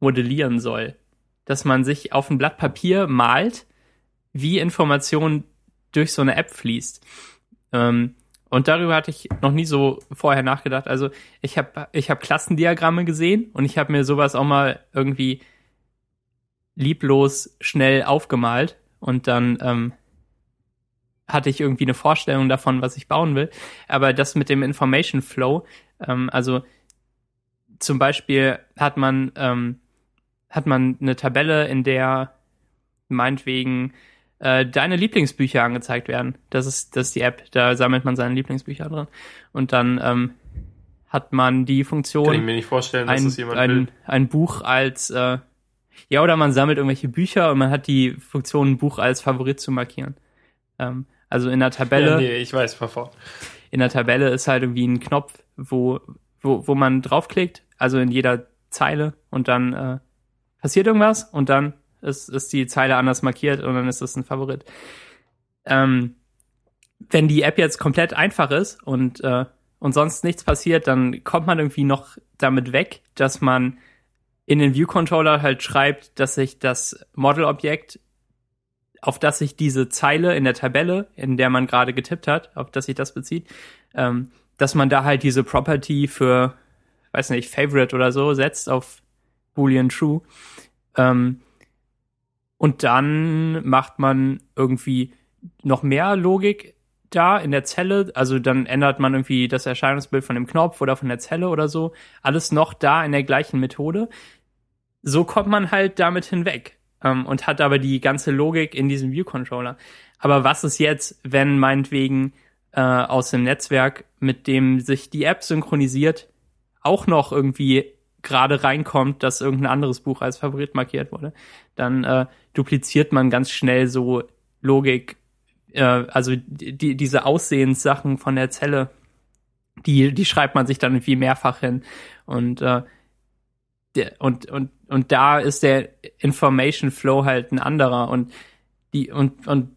modellieren soll. Dass man sich auf ein Blatt Papier malt, wie Information durch so eine App fließt. Ähm, und darüber hatte ich noch nie so vorher nachgedacht. Also ich habe ich hab Klassendiagramme gesehen und ich habe mir sowas auch mal irgendwie lieblos schnell aufgemalt und dann ähm, hatte ich irgendwie eine Vorstellung davon, was ich bauen will. Aber das mit dem Information Flow, ähm, also zum Beispiel hat man ähm, hat man eine Tabelle, in der meinetwegen äh, deine Lieblingsbücher angezeigt werden. Das ist, das ist die App, da sammelt man seine Lieblingsbücher drin. Und dann ähm, hat man die Funktion. Kann ich mir nicht vorstellen, dass ein, das jemand ein, will. ein Buch als äh, ja, oder man sammelt irgendwelche Bücher und man hat die Funktion, ein Buch als Favorit zu markieren. Ähm, also in der Tabelle. Ja, nee, ich weiß, fahr fort. In der Tabelle ist halt irgendwie ein Knopf, wo, wo, wo man draufklickt, also in jeder Zeile und dann äh, passiert irgendwas und dann ist, ist die Zeile anders markiert und dann ist es ein Favorit. Ähm, wenn die App jetzt komplett einfach ist und, äh, und sonst nichts passiert, dann kommt man irgendwie noch damit weg, dass man in den View-Controller halt schreibt, dass sich das Model-Objekt, auf das sich diese Zeile in der Tabelle, in der man gerade getippt hat, auf das sich das bezieht, ähm, dass man da halt diese Property für, weiß nicht, Favorite oder so setzt auf Boolean True. Ähm, und dann macht man irgendwie noch mehr Logik da in der Zelle. Also dann ändert man irgendwie das Erscheinungsbild von dem Knopf oder von der Zelle oder so. Alles noch da in der gleichen Methode. So kommt man halt damit hinweg ähm, und hat aber die ganze Logik in diesem View-Controller. Aber was ist jetzt, wenn meinetwegen äh, aus dem Netzwerk, mit dem sich die App synchronisiert, auch noch irgendwie gerade reinkommt, dass irgendein anderes Buch als Favorit markiert wurde, dann äh, dupliziert man ganz schnell so Logik, äh, also die, diese Aussehenssachen von der Zelle, die, die schreibt man sich dann irgendwie mehrfach hin. Und, äh, der, und, und, und da ist der Information Flow halt ein anderer. Und die, und, und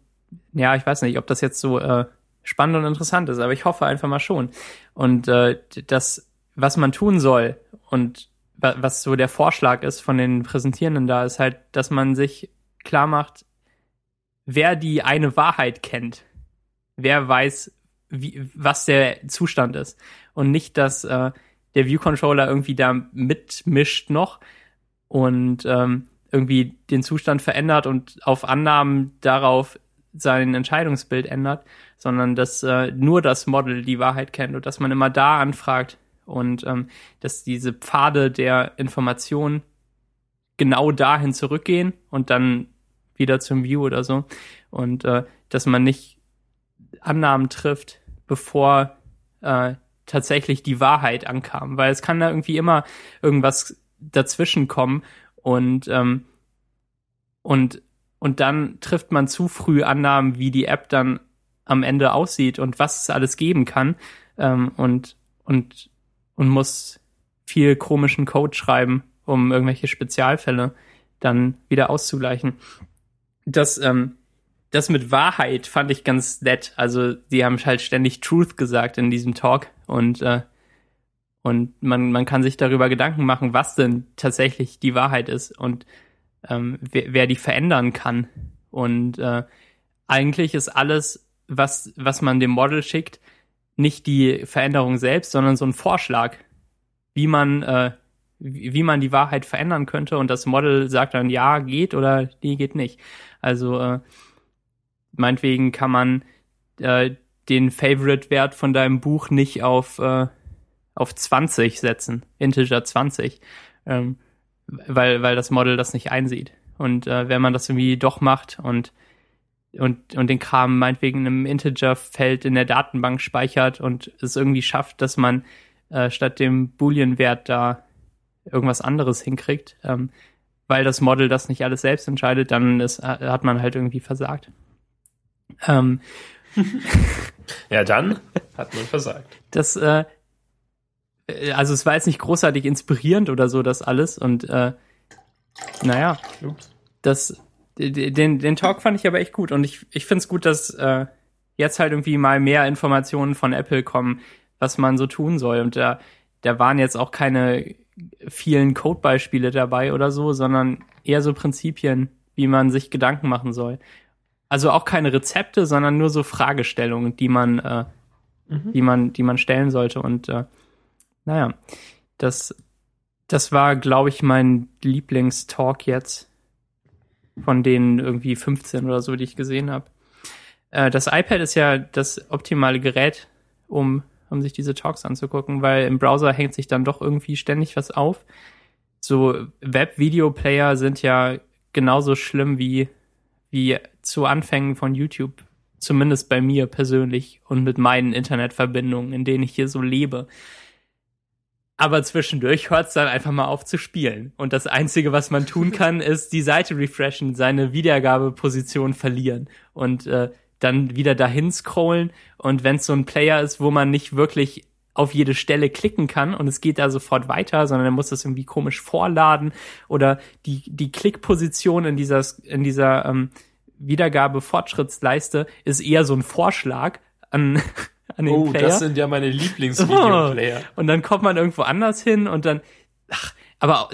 ja, ich weiß nicht, ob das jetzt so äh, spannend und interessant ist, aber ich hoffe einfach mal schon. Und äh, das, was man tun soll und was so der Vorschlag ist von den Präsentierenden da, ist halt, dass man sich klar macht, wer die eine Wahrheit kennt, wer weiß, wie, was der Zustand ist. Und nicht, dass äh, der View-Controller irgendwie da mitmischt noch und ähm, irgendwie den Zustand verändert und auf Annahmen darauf sein Entscheidungsbild ändert, sondern dass äh, nur das Model die Wahrheit kennt und dass man immer da anfragt, und ähm, dass diese Pfade der Information genau dahin zurückgehen und dann wieder zum View oder so. Und äh, dass man nicht Annahmen trifft, bevor äh, tatsächlich die Wahrheit ankam, weil es kann da irgendwie immer irgendwas dazwischen kommen und ähm, und und dann trifft man zu früh Annahmen, wie die App dann am Ende aussieht und was es alles geben kann. Ähm, und und und muss viel komischen Code schreiben, um irgendwelche Spezialfälle dann wieder auszugleichen. Das, ähm, das mit Wahrheit fand ich ganz nett. Also die haben halt ständig Truth gesagt in diesem Talk und äh, und man, man kann sich darüber Gedanken machen, was denn tatsächlich die Wahrheit ist und ähm, wer, wer die verändern kann. Und äh, eigentlich ist alles, was, was man dem Model schickt, nicht die Veränderung selbst, sondern so ein Vorschlag, wie man, äh, wie man die Wahrheit verändern könnte. Und das Model sagt dann, ja, geht oder die geht nicht. Also äh, meinetwegen kann man äh, den Favorite-Wert von deinem Buch nicht auf, äh, auf 20 setzen, Integer 20, ähm, weil, weil das Model das nicht einsieht. Und äh, wenn man das irgendwie doch macht und und, und den Kram meinetwegen in einem Integer-Feld in der Datenbank speichert und es irgendwie schafft, dass man äh, statt dem Boolean-Wert da irgendwas anderes hinkriegt, ähm, weil das Model das nicht alles selbst entscheidet, dann ist, hat man halt irgendwie versagt. Ähm, ja, dann hat man versagt. Das, äh, also es war jetzt nicht großartig inspirierend oder so, das alles. Und äh, naja, Ups. das, den, den Talk fand ich aber echt gut. Und ich, ich finde es gut, dass äh, jetzt halt irgendwie mal mehr Informationen von Apple kommen, was man so tun soll. Und da, da waren jetzt auch keine vielen Codebeispiele dabei oder so, sondern eher so Prinzipien, wie man sich Gedanken machen soll. Also auch keine Rezepte, sondern nur so Fragestellungen, die man, äh, mhm. die man, die man stellen sollte. Und äh, naja, das, das war, glaube ich, mein Lieblingstalk jetzt von den irgendwie 15 oder so, die ich gesehen habe. Äh, das iPad ist ja das optimale Gerät, um, um sich diese Talks anzugucken, weil im Browser hängt sich dann doch irgendwie ständig was auf. So Web-Video-Player sind ja genauso schlimm wie, wie zu Anfängen von YouTube. Zumindest bei mir persönlich und mit meinen Internetverbindungen, in denen ich hier so lebe. Aber zwischendurch hört es dann einfach mal auf zu spielen. Und das Einzige, was man tun kann, ist die Seite refreshen, seine Wiedergabeposition verlieren und äh, dann wieder dahin scrollen. Und wenn es so ein Player ist, wo man nicht wirklich auf jede Stelle klicken kann und es geht da sofort weiter, sondern er muss das irgendwie komisch vorladen oder die, die Klickposition in dieser, in dieser ähm, Wiedergabe-Fortschrittsleiste ist eher so ein Vorschlag an, an den oh, Player. das sind ja meine Lieblingsvideoplayer. Oh, und dann kommt man irgendwo anders hin und dann, ach, aber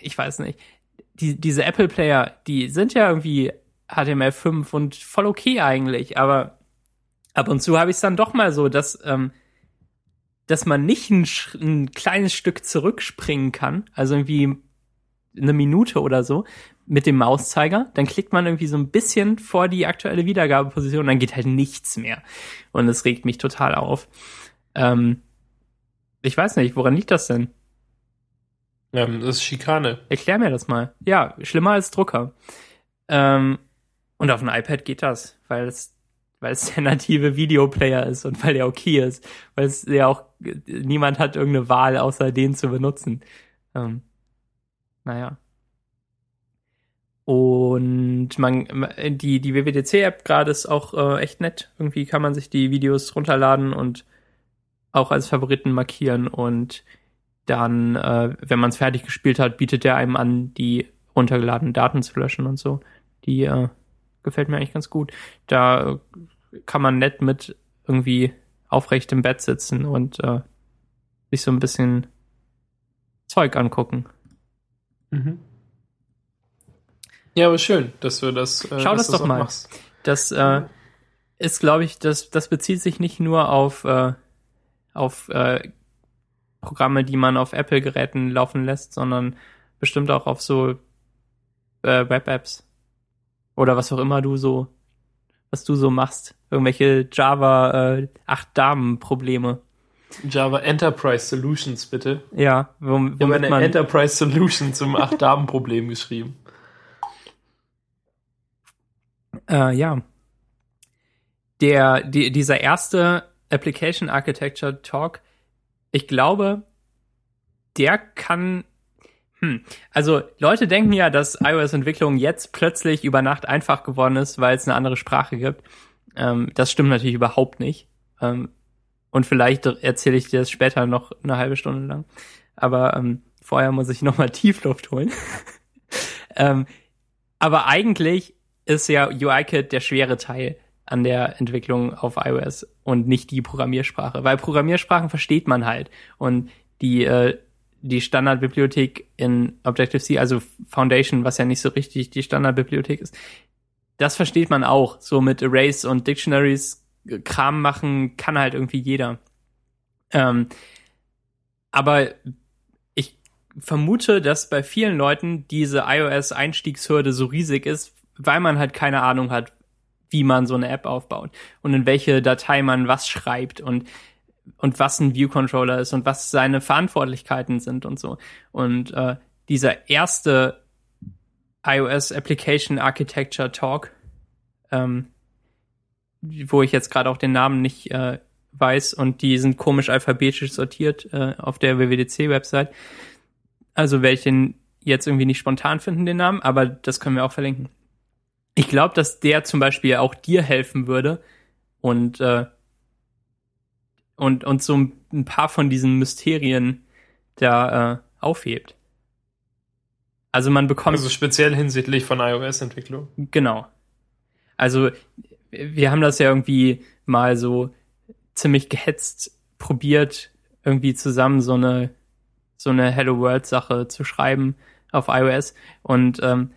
ich weiß nicht. Die, diese Apple Player, die sind ja irgendwie HTML5 und voll okay eigentlich, aber ab und zu habe ich es dann doch mal so, dass, ähm, dass man nicht ein, ein kleines Stück zurückspringen kann, also irgendwie eine Minute oder so, mit dem Mauszeiger, dann klickt man irgendwie so ein bisschen vor die aktuelle Wiedergabeposition und dann geht halt nichts mehr. Und es regt mich total auf. Ähm, ich weiß nicht, woran liegt das denn? Ähm, das ist Schikane. Erklär mir das mal. Ja, schlimmer als Drucker. Ähm, und auf dem iPad geht das, weil es, weil es der native Videoplayer ist und weil der okay ist. Weil es ja auch, niemand hat irgendeine Wahl, außer den zu benutzen. Ähm, naja. Und man, die, die WWDC-App gerade ist auch äh, echt nett. Irgendwie kann man sich die Videos runterladen und auch als Favoriten markieren und dann, äh, wenn man es fertig gespielt hat, bietet er einem an, die runtergeladenen Daten zu löschen und so. Die äh, gefällt mir eigentlich ganz gut. Da kann man nett mit irgendwie aufrecht im Bett sitzen und äh, sich so ein bisschen Zeug angucken. Mhm. Ja, aber schön, dass du das. Äh, Schau das, doch mal. Machst. Das äh, ist, glaube ich, das, das bezieht sich nicht nur auf, äh, auf äh, Programme, die man auf Apple-Geräten laufen lässt, sondern bestimmt auch auf so äh, Web-Apps. Oder was auch immer du so, was du so machst. Irgendwelche Java äh, 8-Damen-Probleme. Java Enterprise Solutions, bitte. Ja, womit eine man Enterprise Solution zum 8-Damen-Problem geschrieben. Äh, ja. Der, die, dieser erste Application Architecture Talk, ich glaube, der kann. Hm, also Leute denken ja, dass iOS-Entwicklung jetzt plötzlich über Nacht einfach geworden ist, weil es eine andere Sprache gibt. Ähm, das stimmt natürlich überhaupt nicht. Ähm, und vielleicht erzähle ich dir das später noch eine halbe Stunde lang. Aber ähm, vorher muss ich nochmal Tiefluft holen. ähm, aber eigentlich ist ja UIKit der schwere Teil an der Entwicklung auf iOS und nicht die Programmiersprache, weil Programmiersprachen versteht man halt und die äh, die Standardbibliothek in Objective-C, also Foundation, was ja nicht so richtig die Standardbibliothek ist, das versteht man auch. So mit Arrays und Dictionaries äh, Kram machen kann halt irgendwie jeder. Ähm, aber ich vermute, dass bei vielen Leuten diese iOS-Einstiegshürde so riesig ist, weil man halt keine Ahnung hat, wie man so eine App aufbaut und in welche Datei man was schreibt und und was ein View Controller ist und was seine Verantwortlichkeiten sind und so. Und äh, dieser erste iOS Application Architecture Talk, ähm, wo ich jetzt gerade auch den Namen nicht äh, weiß und die sind komisch alphabetisch sortiert äh, auf der WWDC Website. Also werde ich den jetzt irgendwie nicht spontan finden, den Namen, aber das können wir auch verlinken. Ich glaube, dass der zum Beispiel auch dir helfen würde und, äh, und, und so ein paar von diesen Mysterien da äh, aufhebt. Also man bekommt. Also speziell hinsichtlich von iOS-Entwicklung. Genau. Also wir haben das ja irgendwie mal so ziemlich gehetzt probiert, irgendwie zusammen so eine so eine Hello World Sache zu schreiben auf iOS und ähm,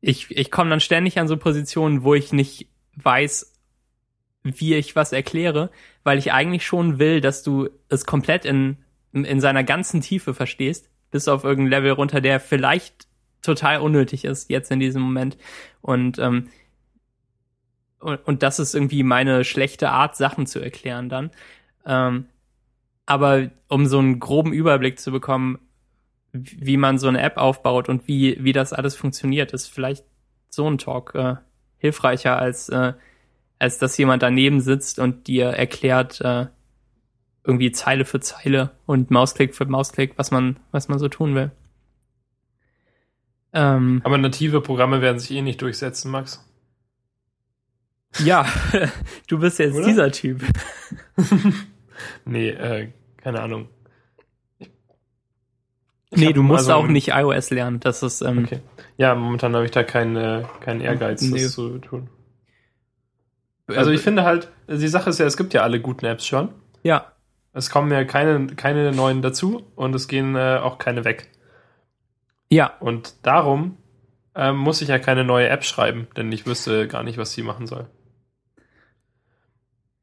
ich, ich komme dann ständig an so Positionen, wo ich nicht weiß, wie ich was erkläre, weil ich eigentlich schon will, dass du es komplett in, in seiner ganzen Tiefe verstehst, bis auf irgendein Level runter, der vielleicht total unnötig ist jetzt in diesem Moment. Und, ähm, und, und das ist irgendwie meine schlechte Art, Sachen zu erklären dann. Ähm, aber um so einen groben Überblick zu bekommen, wie man so eine App aufbaut und wie, wie das alles funktioniert, ist vielleicht so ein Talk äh, hilfreicher, als, äh, als dass jemand daneben sitzt und dir erklärt, äh, irgendwie Zeile für Zeile und Mausklick für Mausklick, was man, was man so tun will. Ähm, Aber native Programme werden sich eh nicht durchsetzen, Max. Ja, du bist jetzt Oder? dieser Typ. nee, äh, keine Ahnung. Ich nee, du musst also, auch nicht iOS lernen. Das ist. Ähm, okay. Ja, momentan habe ich da keinen keinen Ehrgeiz, nee. das zu tun. Also ich finde halt, die Sache ist ja, es gibt ja alle guten Apps schon. Ja. Es kommen ja keine, keine neuen dazu und es gehen äh, auch keine weg. Ja. Und darum äh, muss ich ja keine neue App schreiben, denn ich wüsste gar nicht, was sie machen soll.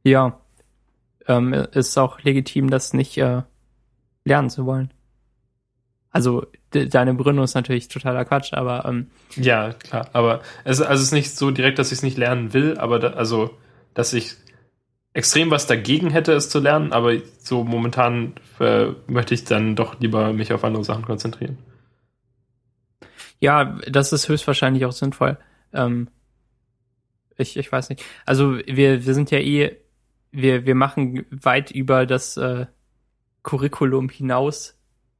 Ja. Ähm, ist auch legitim, das nicht äh, lernen zu wollen. Also de deine Begründung ist natürlich totaler Quatsch, aber ähm, ja klar. Aber es, also es ist nicht so direkt, dass ich es nicht lernen will, aber da, also dass ich extrem was dagegen hätte, es zu lernen, aber so momentan äh, möchte ich dann doch lieber mich auf andere Sachen konzentrieren. Ja, das ist höchstwahrscheinlich auch sinnvoll. Ähm, ich, ich weiß nicht. Also wir, wir sind ja eh, wir, wir machen weit über das äh, Curriculum hinaus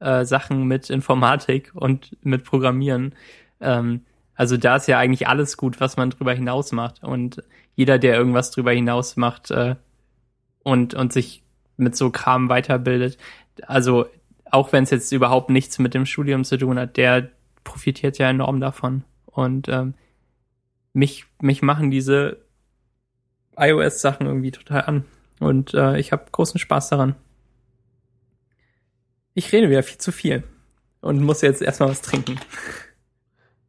äh, Sachen mit Informatik und mit Programmieren. Ähm, also da ist ja eigentlich alles gut, was man drüber hinaus macht. Und jeder, der irgendwas drüber hinaus macht äh, und, und sich mit so Kram weiterbildet, also auch wenn es jetzt überhaupt nichts mit dem Studium zu tun hat, der profitiert ja enorm davon. Und ähm, mich, mich machen diese iOS-Sachen irgendwie total an. Und äh, ich habe großen Spaß daran. Ich rede wieder viel zu viel und muss jetzt erstmal was trinken.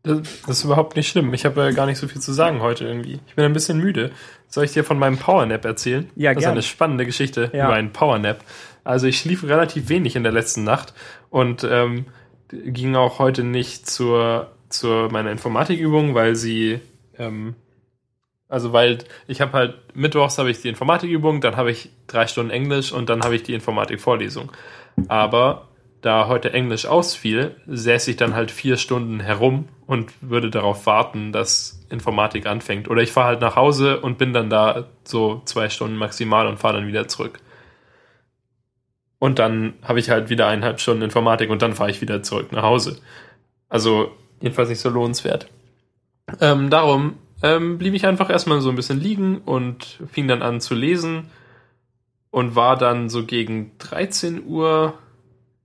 Das, das ist überhaupt nicht schlimm. Ich habe ja gar nicht so viel zu sagen heute irgendwie. Ich bin ein bisschen müde. Soll ich dir von meinem Powernap erzählen? Ja, Das ist eine spannende Geschichte ja. über einen Powernap. Also ich schlief relativ wenig in der letzten Nacht und ähm, ging auch heute nicht zur, zur meiner Informatikübung, weil sie ähm, also weil ich habe halt mittwochs habe ich die Informatikübung, dann habe ich drei Stunden Englisch und dann habe ich die Informatikvorlesung. Aber da heute Englisch ausfiel, säße ich dann halt vier Stunden herum und würde darauf warten, dass Informatik anfängt. Oder ich fahre halt nach Hause und bin dann da so zwei Stunden maximal und fahre dann wieder zurück. Und dann habe ich halt wieder eineinhalb Stunden Informatik und dann fahre ich wieder zurück nach Hause. Also jedenfalls nicht so lohnenswert. Ähm, darum ähm, blieb ich einfach erstmal so ein bisschen liegen und fing dann an zu lesen und war dann so gegen 13 Uhr.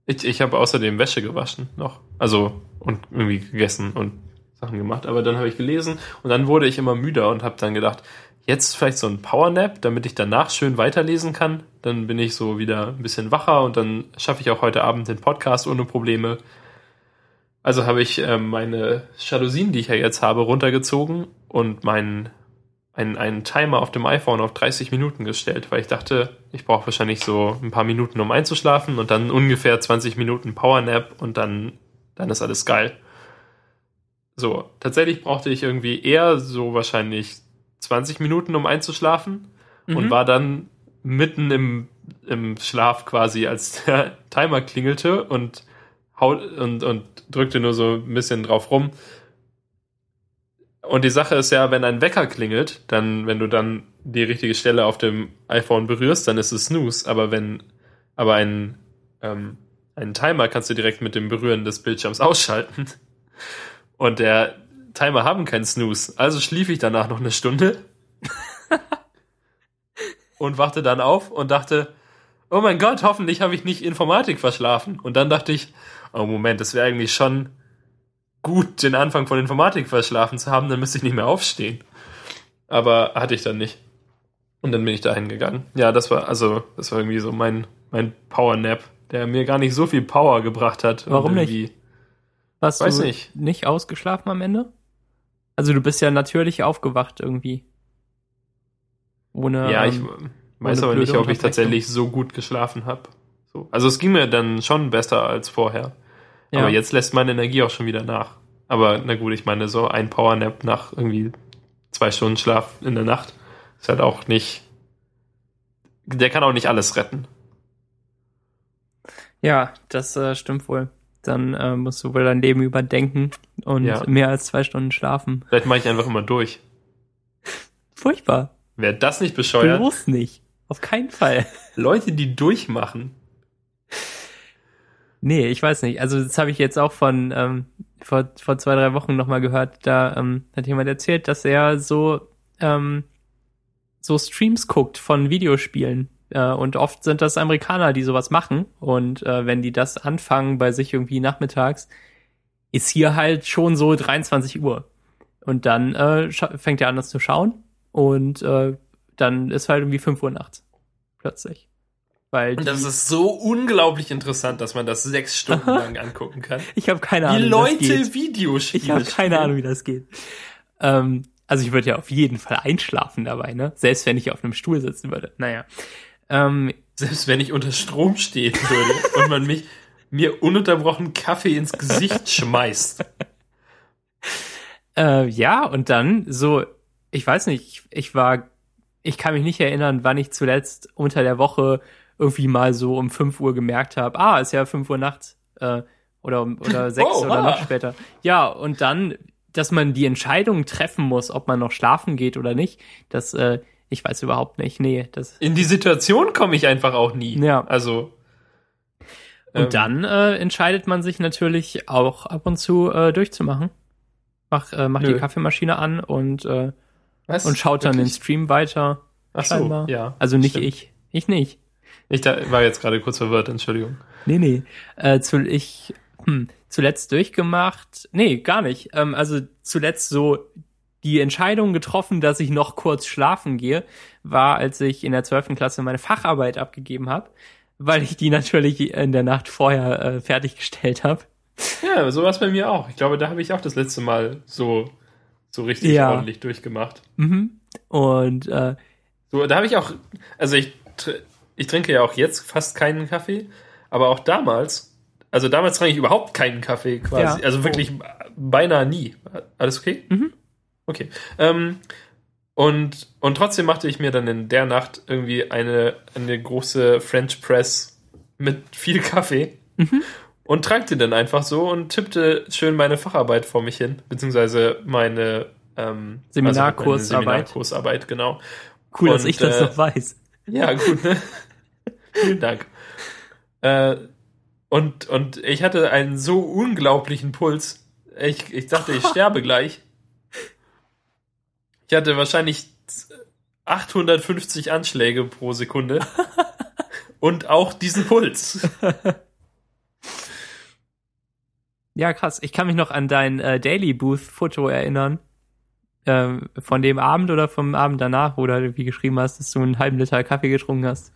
Ich, ich habe außerdem Wäsche gewaschen noch. Also und irgendwie gegessen und Sachen gemacht. Aber dann habe ich gelesen und dann wurde ich immer müder und habe dann gedacht, jetzt vielleicht so ein Powernap, damit ich danach schön weiterlesen kann. Dann bin ich so wieder ein bisschen wacher und dann schaffe ich auch heute Abend den Podcast ohne Probleme. Also habe ich äh, meine Jalousien, die ich ja jetzt habe, runtergezogen und meinen einen, einen Timer auf dem iPhone auf 30 Minuten gestellt, weil ich dachte, ich brauche wahrscheinlich so ein paar Minuten, um einzuschlafen und dann ungefähr 20 Minuten Powernap und dann, dann ist alles geil. So, tatsächlich brauchte ich irgendwie eher so wahrscheinlich 20 Minuten, um einzuschlafen mhm. und war dann mitten im, im Schlaf quasi, als der Timer klingelte und, haut, und, und drückte nur so ein bisschen drauf rum und die Sache ist ja, wenn ein Wecker klingelt, dann, wenn du dann die richtige Stelle auf dem iPhone berührst, dann ist es Snooze. Aber wenn, aber ein, ähm, einen Timer kannst du direkt mit dem Berühren des Bildschirms ausschalten. Und der Timer haben keinen Snooze. Also schlief ich danach noch eine Stunde und wachte dann auf und dachte, oh mein Gott, hoffentlich habe ich nicht Informatik verschlafen. Und dann dachte ich, oh Moment, das wäre eigentlich schon gut, den Anfang von Informatik verschlafen zu haben, dann müsste ich nicht mehr aufstehen. Aber hatte ich dann nicht. Und dann bin ich dahin gegangen. Ja, das war, also, das war irgendwie so mein, mein Power Nap, der mir gar nicht so viel Power gebracht hat. Warum nicht? Hast Weiß du nicht. nicht ausgeschlafen am Ende? Also du bist ja natürlich aufgewacht irgendwie. Ohne. Ja, ich ähm, weiß aber nicht, ob ich tatsächlich so gut geschlafen habe. So. Also es ging mir dann schon besser als vorher. ja. Aber jetzt lässt meine Energie auch schon wieder nach. Aber na gut, ich meine, so ein Powernap nach irgendwie zwei Stunden Schlaf in der Nacht ist halt auch nicht. Der kann auch nicht alles retten. Ja, das äh, stimmt wohl. Dann äh, musst du wohl dein Leben überdenken und Ja. mehr als zwei Stunden schlafen. Vielleicht mache ich einfach immer durch. Furchtbar. Wäre das nicht bescheuert? Bloß nicht. Auf keinen Fall. Leute, die durchmachen. Nee, ich weiß nicht. Also das habe ich jetzt auch von ähm, vor, vor zwei, drei Wochen nochmal gehört. Da ähm, hat jemand erzählt, dass er so, ähm, so Streams guckt von Videospielen. Äh, und oft sind das Amerikaner, die sowas machen. Und äh, wenn die das anfangen bei sich irgendwie nachmittags, ist hier halt schon so 23 Uhr. Und dann äh, fängt er an, das zu schauen. Und äh, dann ist halt irgendwie 5 Uhr nachts. Plötzlich. Weil Und das ist so unglaublich interessant, dass man das sechs Stunden lang angucken kann. ich habe keine Ahnung. wie das geht. Leute Videospiele Ich habe keine. Ahnung, wie das geht. Ähm, also ich würde ja auf jeden Fall einschlafen dabei, ne? Selbst wenn ich auf einem Stuhl sitzen würde. Naja. Ähm, Selbst wenn ich unter Strom stehen würde und man mich mir ununterbrochen Kaffee ins Gesicht schmeißt. äh, ja, und dann so, ich weiß nicht, ich, ich war, ich kann mich nicht erinnern, wann ich zuletzt unter der Woche irgendwie mal so um 5 Uhr gemerkt habe, ah, ist ja 5 Uhr nachts äh, oder, um- oder 6 Oh, oder ah. noch später. Ja, und dann, dass man die Entscheidung treffen muss, ob man noch schlafen geht oder nicht, das, äh, ich weiß überhaupt nicht. Nee, das In die Situation komme ich einfach auch nie. Ja. Also. Und ähm, dann äh, entscheidet man sich natürlich auch ab und zu äh, durchzumachen. Mach, äh, macht Nö. die Kaffeemaschine an und, äh, was? und schaut dann den Wirklich? Stream weiter. Ach so, scheinbar. ja. Also nicht stimmt. ich. Ich nicht. Ich da, war jetzt gerade kurz verwirrt, Entschuldigung. Nee, nee. Äh, zu, ich hm, zuletzt durchgemacht. Nee, gar nicht. Ähm, also zuletzt so die Entscheidung getroffen, dass ich noch kurz schlafen gehe, war, als ich in der 12. Klasse meine Facharbeit abgegeben habe, weil ich die natürlich in der Nacht vorher äh, fertiggestellt habe. Ja, so war es bei mir auch. Ich glaube, da habe ich auch das letzte Mal so, so richtig Ja. ordentlich durchgemacht. Mhm. Und äh, So, da habe ich auch, also ich, tr- ich trinke ja auch jetzt fast keinen Kaffee, aber auch damals, also damals trank ich überhaupt keinen Kaffee quasi, Ja. also wirklich beinahe nie. Alles okay? Mhm. Okay. Ähm, und, und trotzdem machte ich mir dann in der Nacht irgendwie eine, eine große French Press mit viel Kaffee Mhm. und trank die dann einfach so und tippte schön meine Facharbeit vor mich hin, beziehungsweise meine ähm, Seminarkursarbeit. also Seminarkursarbeit, genau. cool, dass Und, ich das äh, noch weiß. Ja, gut, ne? Vielen Dank. Äh, und, und ich hatte einen so unglaublichen Puls. Ich, ich dachte, ich sterbe gleich. Ich hatte wahrscheinlich 850 Anschläge pro Sekunde. Und auch diesen Puls. Ja, krass. Ich kann mich noch an dein äh, Daily Booth Foto erinnern. Ähm, von dem Abend oder vom Abend danach, wo du halt irgendwie geschrieben hast, dass du einen halben Liter Kaffee getrunken hast.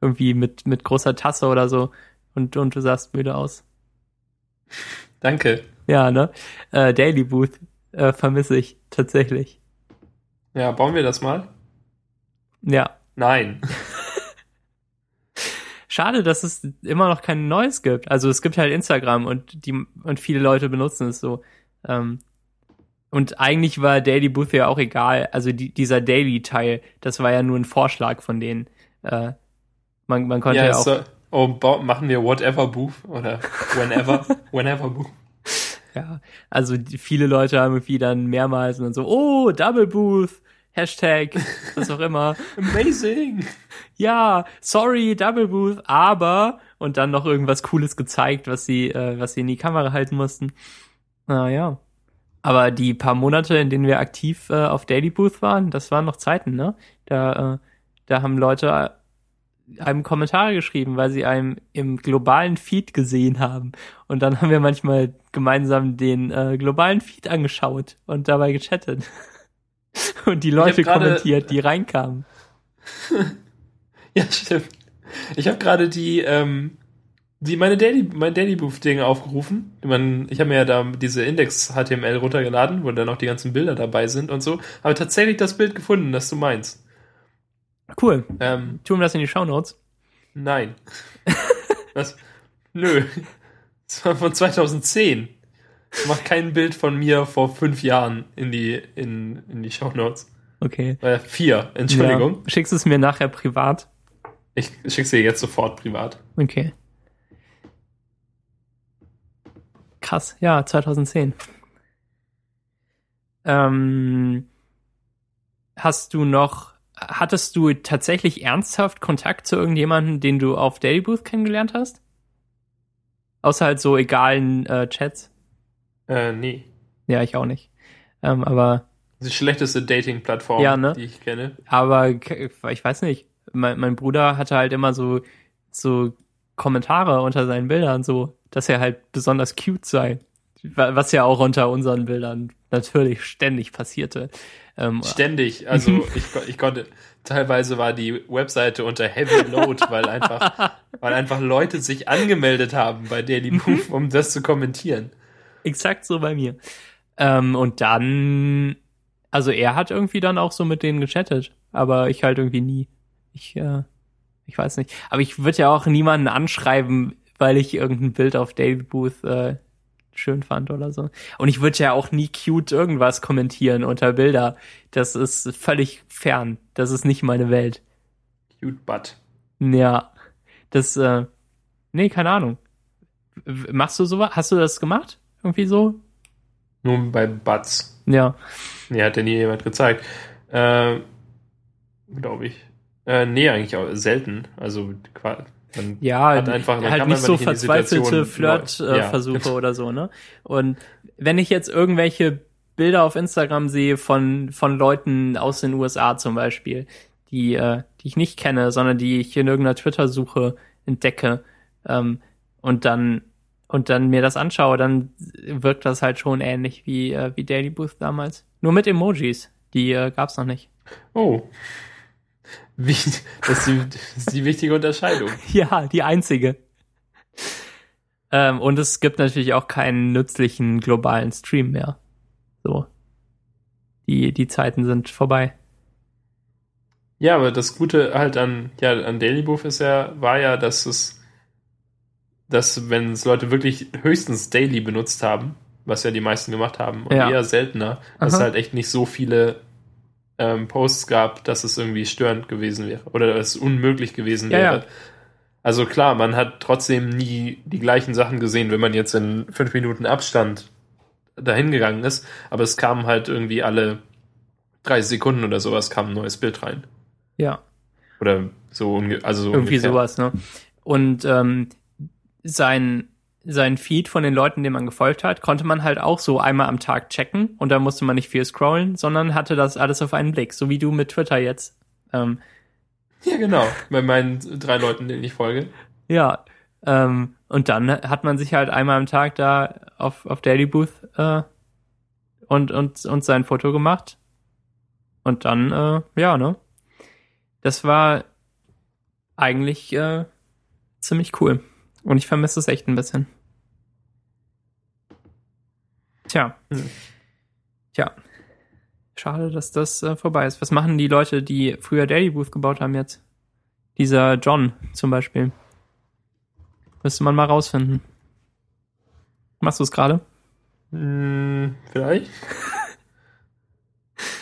Irgendwie mit, mit großer Tasse oder so. Und, und du sahst müde aus. Danke. Ja, ne? Äh, Daily Booth äh, vermisse ich tatsächlich. Ja, bauen wir das mal? Ja. Nein. Schade, dass es immer noch kein Neues gibt. Also es gibt halt Instagram und die und viele Leute benutzen es so. Ähm, und eigentlich war Daily Booth ja auch egal. Also die, dieser Daily-Teil, das war ja nur ein Vorschlag von denen. Äh, man, man konnte ja, Ja, auch. so, oh, bau- machen wir whatever Booth oder whenever, whenever Booth. Ja, also die, viele Leute haben irgendwie dann mehrmals und dann so, oh, Double Booth, Hashtag, was auch immer. Amazing. ja, sorry, Double Booth, aber und dann noch irgendwas Cooles gezeigt, was sie, äh, was sie in die Kamera halten mussten. Naja. Aber die paar Monate, in denen wir aktiv äh, auf Daily Booth waren, das waren noch Zeiten, ne? Da, äh, da haben Leute einem Kommentare geschrieben, weil sie einem im globalen Feed gesehen haben. Und dann haben wir manchmal gemeinsam den äh, globalen Feed angeschaut und dabei gechattet. und die Leute kommentiert, die reinkamen. ja, stimmt. Ich habe gerade die, ähm, die meine Daily, mein Daily Booth Dinge aufgerufen. Man, ich habe mir ja da diese Index HTML runtergeladen, wo dann auch die ganzen Bilder dabei sind und so. Aber tatsächlich das Bild gefunden, das du meinst. Cool. Ähm, Tun wir das in die Show Notes? Nein. Was? Nö. Das war von 2010. Mach kein Bild von mir vor fünf Jahren in die, in, in die Show Notes. Okay. Äh, vier, Entschuldigung. Ja. Schickst du es mir nachher privat? Ich schick's dir jetzt sofort privat. Okay. Krass, ja, 2010. Ähm, hast du noch hattest du tatsächlich ernsthaft Kontakt zu irgendjemandem, den du auf Daily Booth kennengelernt hast? Außer halt so egalen äh, Chats? Äh, nee. Ja, ich auch nicht. Ähm, aber. Die schlechteste Dating-Plattform, ja, ne? die ich kenne. Aber ich weiß nicht. Mein, mein Bruder hatte halt immer so, so Kommentare unter seinen Bildern, so, dass er halt besonders cute sei. Was ja auch unter unseren Bildern natürlich ständig passierte. Ähm, Ständig. Also ich, ich konnte, teilweise war die Webseite unter Heavy Load, weil einfach, weil einfach Leute sich angemeldet haben bei Daily mhm. Move, um das zu kommentieren. Exakt so bei mir. Ähm, und dann, also er hat irgendwie dann auch so mit denen gechattet, aber ich halt irgendwie nie. Ich, äh, ich weiß nicht. Aber ich würde ja auch niemanden anschreiben, weil ich irgendein Bild auf Daily Booth äh, schön fand oder so. Und ich würde ja auch nie cute irgendwas kommentieren unter Bilder. Das ist völlig fern. Das ist nicht meine Welt. Cute Butt. Ja. Das, äh, nee, keine Ahnung. Machst du sowas? Hast du das gemacht? Irgendwie so? Nur bei Butts. Ja. Nee, hat ja nie jemand gezeigt. Äh, glaube ich. Äh, nee, eigentlich auch selten. Also man ja, hat einfach, man halt nicht so verzweifelte Flirt-Versuche ja. oder so, ne? Und wenn ich jetzt irgendwelche Bilder auf Instagram sehe von, von Leuten aus den USA zum Beispiel, die, äh, die ich nicht kenne, sondern die ich in irgendeiner Twitter-Suche entdecke, ähm, und dann, und dann mir das anschaue, dann wirkt das halt schon ähnlich wie, äh, wie Daily Booth damals. Nur mit Emojis. Die äh, gab's noch nicht. Oh. Wie, das, ist die, das ist die wichtige Unterscheidung. ja, die einzige. Ähm, und es gibt natürlich auch keinen nützlichen globalen Stream mehr. So. Die, die Zeiten sind vorbei. Ja, aber das Gute halt an, ja, an Daily Booth ist ja, war ja, dass es, dass wenn es Leute wirklich höchstens Daily benutzt haben, was ja die meisten gemacht haben, und ja. eher seltener, dass es halt echt nicht so viele ähm, Posts gab, dass es irgendwie störend gewesen wäre oder dass es unmöglich gewesen wäre. Ja, ja. Also klar, man hat trotzdem nie die gleichen Sachen gesehen, wenn man jetzt in fünf Minuten Abstand dahin gegangen ist, aber es kam halt irgendwie alle 30 Sekunden oder sowas kam ein neues Bild rein. Ja. Oder so, also so irgendwie ungefähr. sowas, ne? Und ähm, sein sein Feed von den Leuten, denen man gefolgt hat, konnte man halt auch so einmal am Tag checken und da musste man nicht viel scrollen, sondern hatte das alles auf einen Blick, so wie du mit Twitter jetzt. Ähm, ja, genau, bei meinen drei Leuten, denen ich folge. Ja, ähm, und dann hat man sich halt einmal am Tag da auf, auf Daily Booth äh, und, und, und sein Foto gemacht. Und dann, äh, ja, ne? Das war eigentlich äh, ziemlich cool. Und ich vermisse es echt ein bisschen. Tja. Hm. Tja. Schade, dass das äh, vorbei ist. Was machen die Leute, die früher Daily Booth gebaut haben jetzt? Dieser John zum Beispiel. Müsste man mal rausfinden. Machst du es gerade? Hm, vielleicht.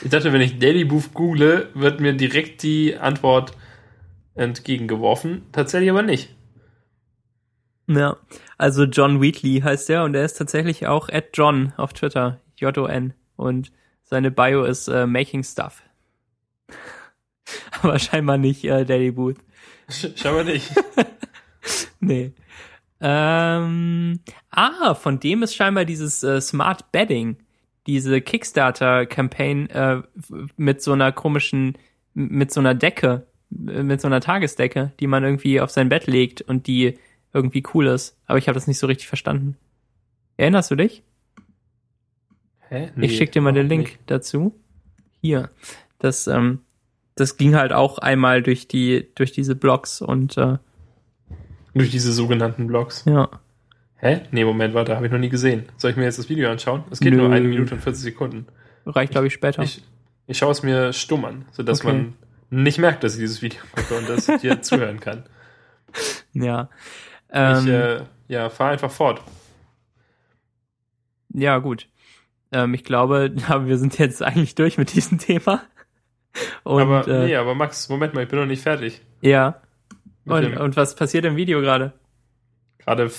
ich dachte, wenn ich Daily Booth google, wird mir direkt die Antwort entgegengeworfen. Tatsächlich aber nicht. Ja, also John Wheatley heißt er und er ist tatsächlich auch at John auf Twitter, J-O-N. Und seine Bio ist äh, Making Stuff. Aber scheinbar nicht äh, Daily Booth. Scheinbar nicht. Nee. Ähm, ah, von dem ist scheinbar dieses äh, Smart Bedding, diese Kickstarter-Campaign äh, mit so einer komischen, mit so einer Decke, äh, mit so einer Tagesdecke, die man irgendwie auf sein Bett legt und die irgendwie cool ist. Aber ich habe das nicht so richtig verstanden. Erinnerst du dich? Hä? ich schick dir mal den Link dazu. Hier. Das, ähm, das ging halt auch einmal durch die, durch diese Blogs und äh, Durch diese sogenannten Blogs. ja. Hä? Nee, Moment, warte, habe ich noch nie gesehen. Soll ich mir jetzt das Video anschauen? Es geht Nö. nur eine Minute und 40 Sekunden. Reicht, glaube ich, später. Ich, ich schaue es mir stumm an, sodass Okay. man nicht merkt, dass ich dieses Video gucke und dass ich dir zuhören kann. ja. Ich Ähm, äh, ja, fahr einfach fort. Ja, gut. Ähm, ich glaube, wir sind jetzt eigentlich durch mit diesem Thema. Und aber äh, nee, aber Max, Moment mal, ich bin noch nicht fertig. ja. Und, und was passiert im Video gerade? Gerade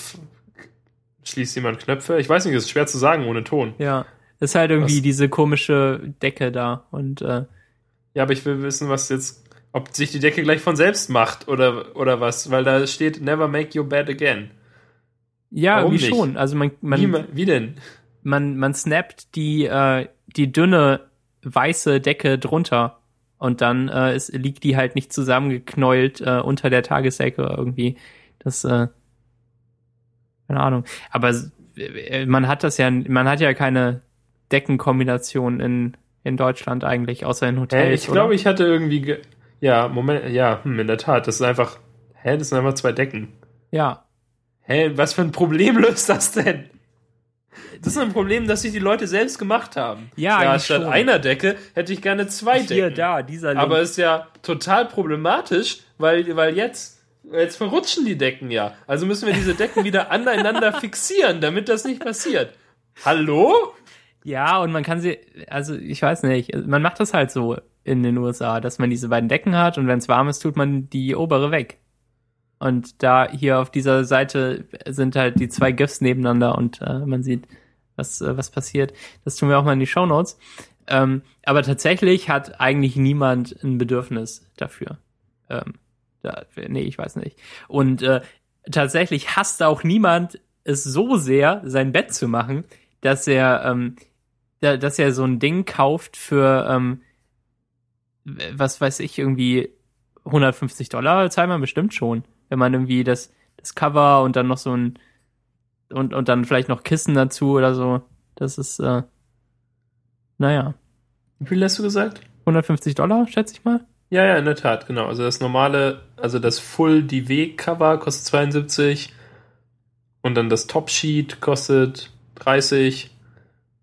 schließt jemand Knöpfe. Ich weiß nicht, es ist schwer zu sagen ohne Ton. Ja. Ist halt irgendwie Was? diese komische Decke da. Und äh, Ja, aber ich will wissen, was jetzt, ob sich die Decke gleich von selbst macht oder, oder was, weil da steht Never make your bed again. ja, Warum wie nicht? schon. Also man, wie, man, ma- wie denn? man, man snappt die, äh, die dünne weiße Decke drunter. Und dann äh, ist, liegt die halt nicht zusammengeknäult äh, unter der Tagesdecke irgendwie. Das, äh, keine Ahnung. Aber äh, man hat das ja, man hat ja keine Deckenkombination in, in Deutschland eigentlich, außer in Hotels. ich glaube, ich hatte irgendwie, ge ja, Moment, ja, hm, in der Tat, das ist einfach, hä, das sind einfach zwei Decken. Ja. Hä, was für ein Problem löst das denn? Das ist ein Problem, das sich die Leute selbst gemacht haben. Ja, ja statt schon. einer Decke hätte ich gerne zwei Hier, Decken. da, dieser Link. Aber ist ja total problematisch, weil, weil jetzt, jetzt verrutschen die Decken ja. Also müssen wir diese Decken wieder aneinander fixieren, damit das nicht passiert. Hallo? Ja, und man kann sie, also ich weiß nicht, man macht das halt so in den USA, dass man diese beiden Decken hat und wenn es warm ist, tut man die obere weg. Und da hier auf dieser Seite sind halt die zwei GIFs nebeneinander und äh, man sieht, was, äh, was passiert. Das tun wir auch mal in die Show Notes. Ähm, aber tatsächlich hat eigentlich niemand ein Bedürfnis dafür. Ähm, da, nee, ich weiß nicht. Und äh, tatsächlich hasst auch niemand es so sehr, sein Bett zu machen, dass er, ähm, da, dass er so ein Ding kauft für, ähm, was weiß ich, irgendwie 150 Dollar zahlt man bestimmt schon, wenn man irgendwie das, das Cover und dann noch so ein und, und dann vielleicht noch Kissen dazu oder so. Das ist, äh, naja, Wie viel hast du gesagt? 150 Dollar, schätze ich mal. Ja, ja, in der Tat, genau. Also das normale, also das Full DW Cover kostet 72 und dann das Top Sheet kostet 30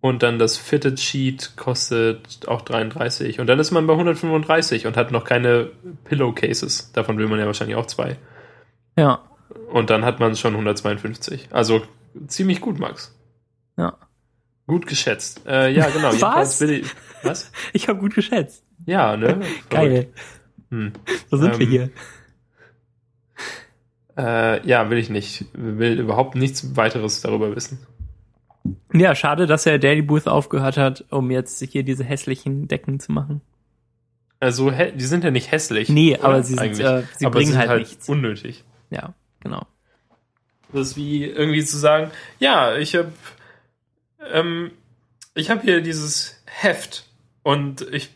und dann das Fitted Sheet kostet auch 33 und dann ist man bei 135 und hat noch keine Pillowcases. Davon will man ja wahrscheinlich auch zwei. Ja, Und dann hat man schon 152. Also ziemlich gut, Max. ja. Gut geschätzt. Äh, ja, genau. will ich- Was? Ich habe gut geschätzt. Ja, ne? Geil. Hm. Wo sind wir Ähm, hier? Äh, ja, will ich nicht. Will überhaupt nichts weiteres darüber wissen. Ja, schade, dass er Daily Booth aufgehört hat, um jetzt hier diese hässlichen Decken zu machen. Also, die sind ja nicht hässlich. Nee, aber sie, sind, äh, sie aber bringen sind halt, nichts. unnötig. Ja, genau. Das ist wie irgendwie zu sagen, ja, ich habe ähm, ich habe hier dieses Heft und ich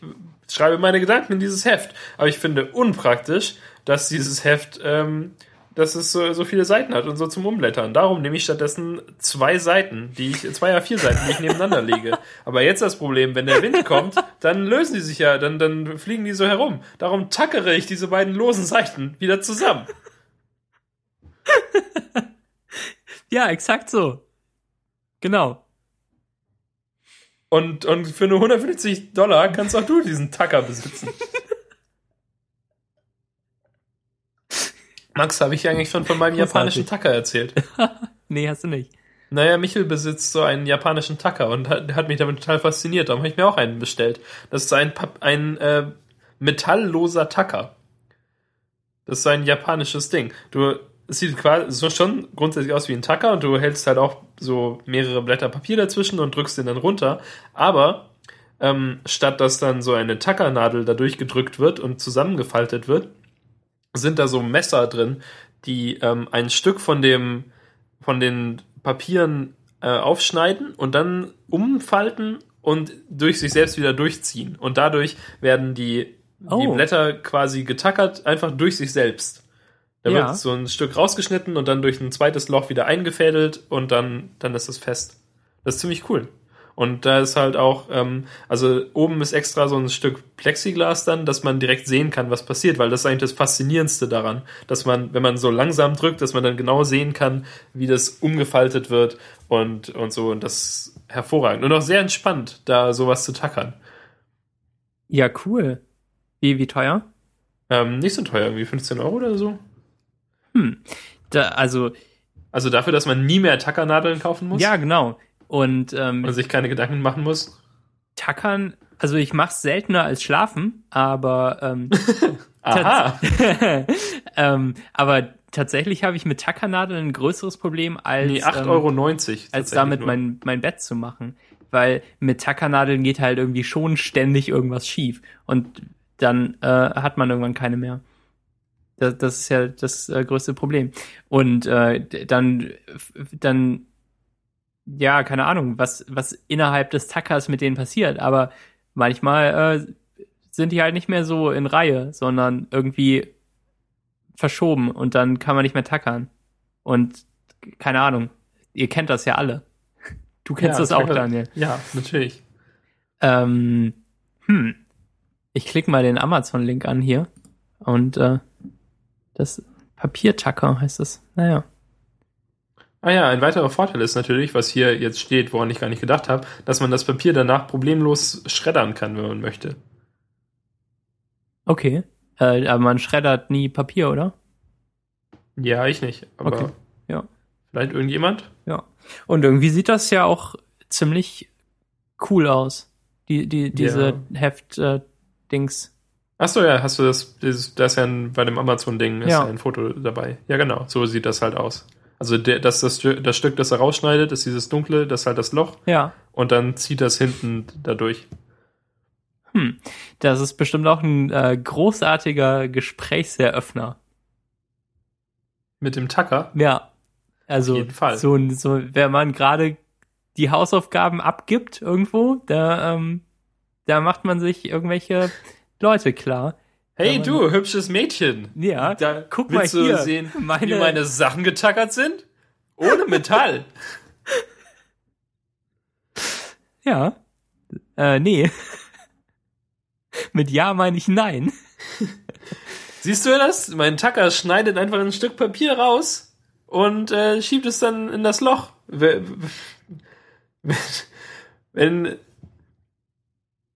schreibe meine Gedanken in dieses Heft. Aber ich finde unpraktisch, dass dieses Heft, ähm, dass es so, so viele Seiten hat und so zum Umblättern. Darum nehme ich stattdessen zwei Seiten, die ich, zwei A4 Seiten, die ich nebeneinander lege. Aber jetzt das Problem, wenn der Wind kommt, dann lösen die sich ja, dann, dann fliegen die so herum. Darum tackere ich diese beiden losen Seiten wieder zusammen. Ja, exakt so. Genau. Und, und für nur 150 Dollar kannst auch du diesen Tacker besitzen. Max, habe ich eigentlich schon von meinem japanischen Tacker erzählt? Nee, hast du nicht. Naja, Michel besitzt so einen japanischen Tacker und hat, hat mich damit total fasziniert. Darum habe ich mir auch einen bestellt. Das ist ein, Pap ein äh, metallloser Tacker. Das ist ein japanisches Ding. Du, es sieht quasi so schon grundsätzlich aus wie ein Tacker und du hältst halt auch so mehrere Blätter Papier dazwischen und drückst den dann runter. Aber ähm, statt dass dann so eine Tackernadel da durchgedrückt wird und zusammengefaltet wird, sind da so Messer drin, die ähm, ein Stück von dem von den Papieren äh, aufschneiden und dann umfalten und durch sich selbst wieder durchziehen. Und dadurch werden die, die Oh. Blätter quasi getackert, einfach durch sich selbst. Da Ja. wird so ein Stück rausgeschnitten und dann durch ein zweites Loch wieder eingefädelt und dann, dann ist es fest. Das ist ziemlich cool. Und da ist halt auch, ähm, also oben ist extra so ein Stück Plexiglas dann, dass man direkt sehen kann, was passiert, weil das ist eigentlich das Faszinierendste daran, dass man, wenn man so langsam drückt, dass man dann genau sehen kann, wie das umgefaltet wird und, und so. Und das ist hervorragend. Und auch sehr entspannt, da sowas zu tackern. Ja, cool. Wie, wie teuer? Ähm, nicht so teuer, irgendwie 15 Euro oder so. Da, also, Also dafür, dass man nie mehr Tackernadeln kaufen muss ja, genau. Und ähm, und sich keine Gedanken machen muss. Tackern, also ich mach's seltener als schlafen, aber ähm, Aha. ähm, aber tatsächlich habe ich mit Tackernadeln ein größeres Problem als Nee, 8,90 ähm, Euro. als damit nur. mein, mein Bett zu machen. Weil mit Tackernadeln geht halt irgendwie schon ständig irgendwas schief. Und dann äh, hat man irgendwann keine mehr. Das, das ist ja das äh, größte Problem. Und äh, dann, dann, ja, keine Ahnung, was, was innerhalb des Tackers mit denen passiert. Aber manchmal äh, sind die halt nicht mehr so in Reihe, sondern irgendwie verschoben und dann kann man nicht mehr tackern. Und keine Ahnung, ihr kennt das ja alle. Du kennst Ja, das auch. Daniel. Ja, natürlich. Ähm, hm. Ich klicke mal den Amazon-Link an hier. Und äh, das Papiertacker heißt es. Naja. Ah ja, ein weiterer Vorteil ist natürlich, was hier jetzt steht, woran ich gar nicht gedacht habe, dass man das Papier danach problemlos schreddern kann, wenn man möchte. Okay. Äh, aber man schreddert nie Papier, oder? Ja, ich nicht. Aber Okay, ja. vielleicht irgendjemand? Ja. Und irgendwie sieht das ja auch ziemlich cool aus. Die, die, diese Heft-Dings. Achso, ja, hast du das, dieses, da ist ja ein, bei dem Amazon-Ding ist Ja. ja ein Foto dabei. Ja, genau, so sieht das halt aus. Also der, das, das, Stück- das Stück, das er rausschneidet, ist dieses dunkle, das ist halt das Loch ja. und dann zieht das hinten dadurch. Hm. Das ist bestimmt auch ein äh, großartiger Gesprächseröffner. Mit dem Tacker. Ja. Also Auf jeden Fall. so so wenn man gerade die Hausaufgaben abgibt irgendwo, da ähm, da macht man sich irgendwelche Leute klar. Hey du, hübsches Mädchen. Ja, Da guck mal willst hier, du sehen, meine- wie meine Sachen getackert sind? Ohne Metall. Ja. Äh, nee. Mit ja meine ich nein. Siehst du das? Mein Tacker schneidet einfach ein Stück Papier raus und äh, schiebt es dann in das Loch. We- Wenn,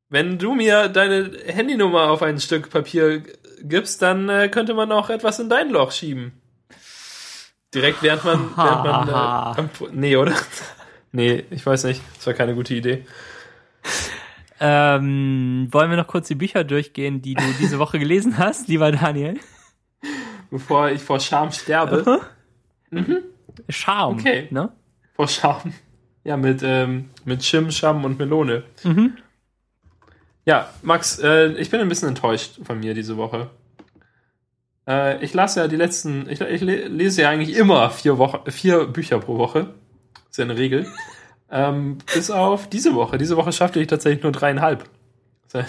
wenn du mir deine Handynummer auf ein Stück Papier gibst, dann äh, könnte man auch etwas in dein Loch schieben. Direkt während man, während man äh, am, nee, oder? Nee, ich weiß nicht. Das war keine gute Idee. Ähm, wollen wir noch kurz die Bücher durchgehen, die du diese Woche gelesen hast, lieber Daniel? Bevor ich vor Scham sterbe. Charme. Okay. Ne? Vor Scham. Ja, mit, ähm, mit Chim, Scham und Melone. Mhm. Ja, Max, äh, ich bin ein bisschen enttäuscht von mir diese Woche. Äh, ich lasse ja die letzten, ich, ich le- lese ja eigentlich immer vier, Woche, vier Bücher pro Woche. ist ja eine Regel. ähm, bis auf diese Woche. Diese Woche schaffte ich tatsächlich nur dreieinhalb.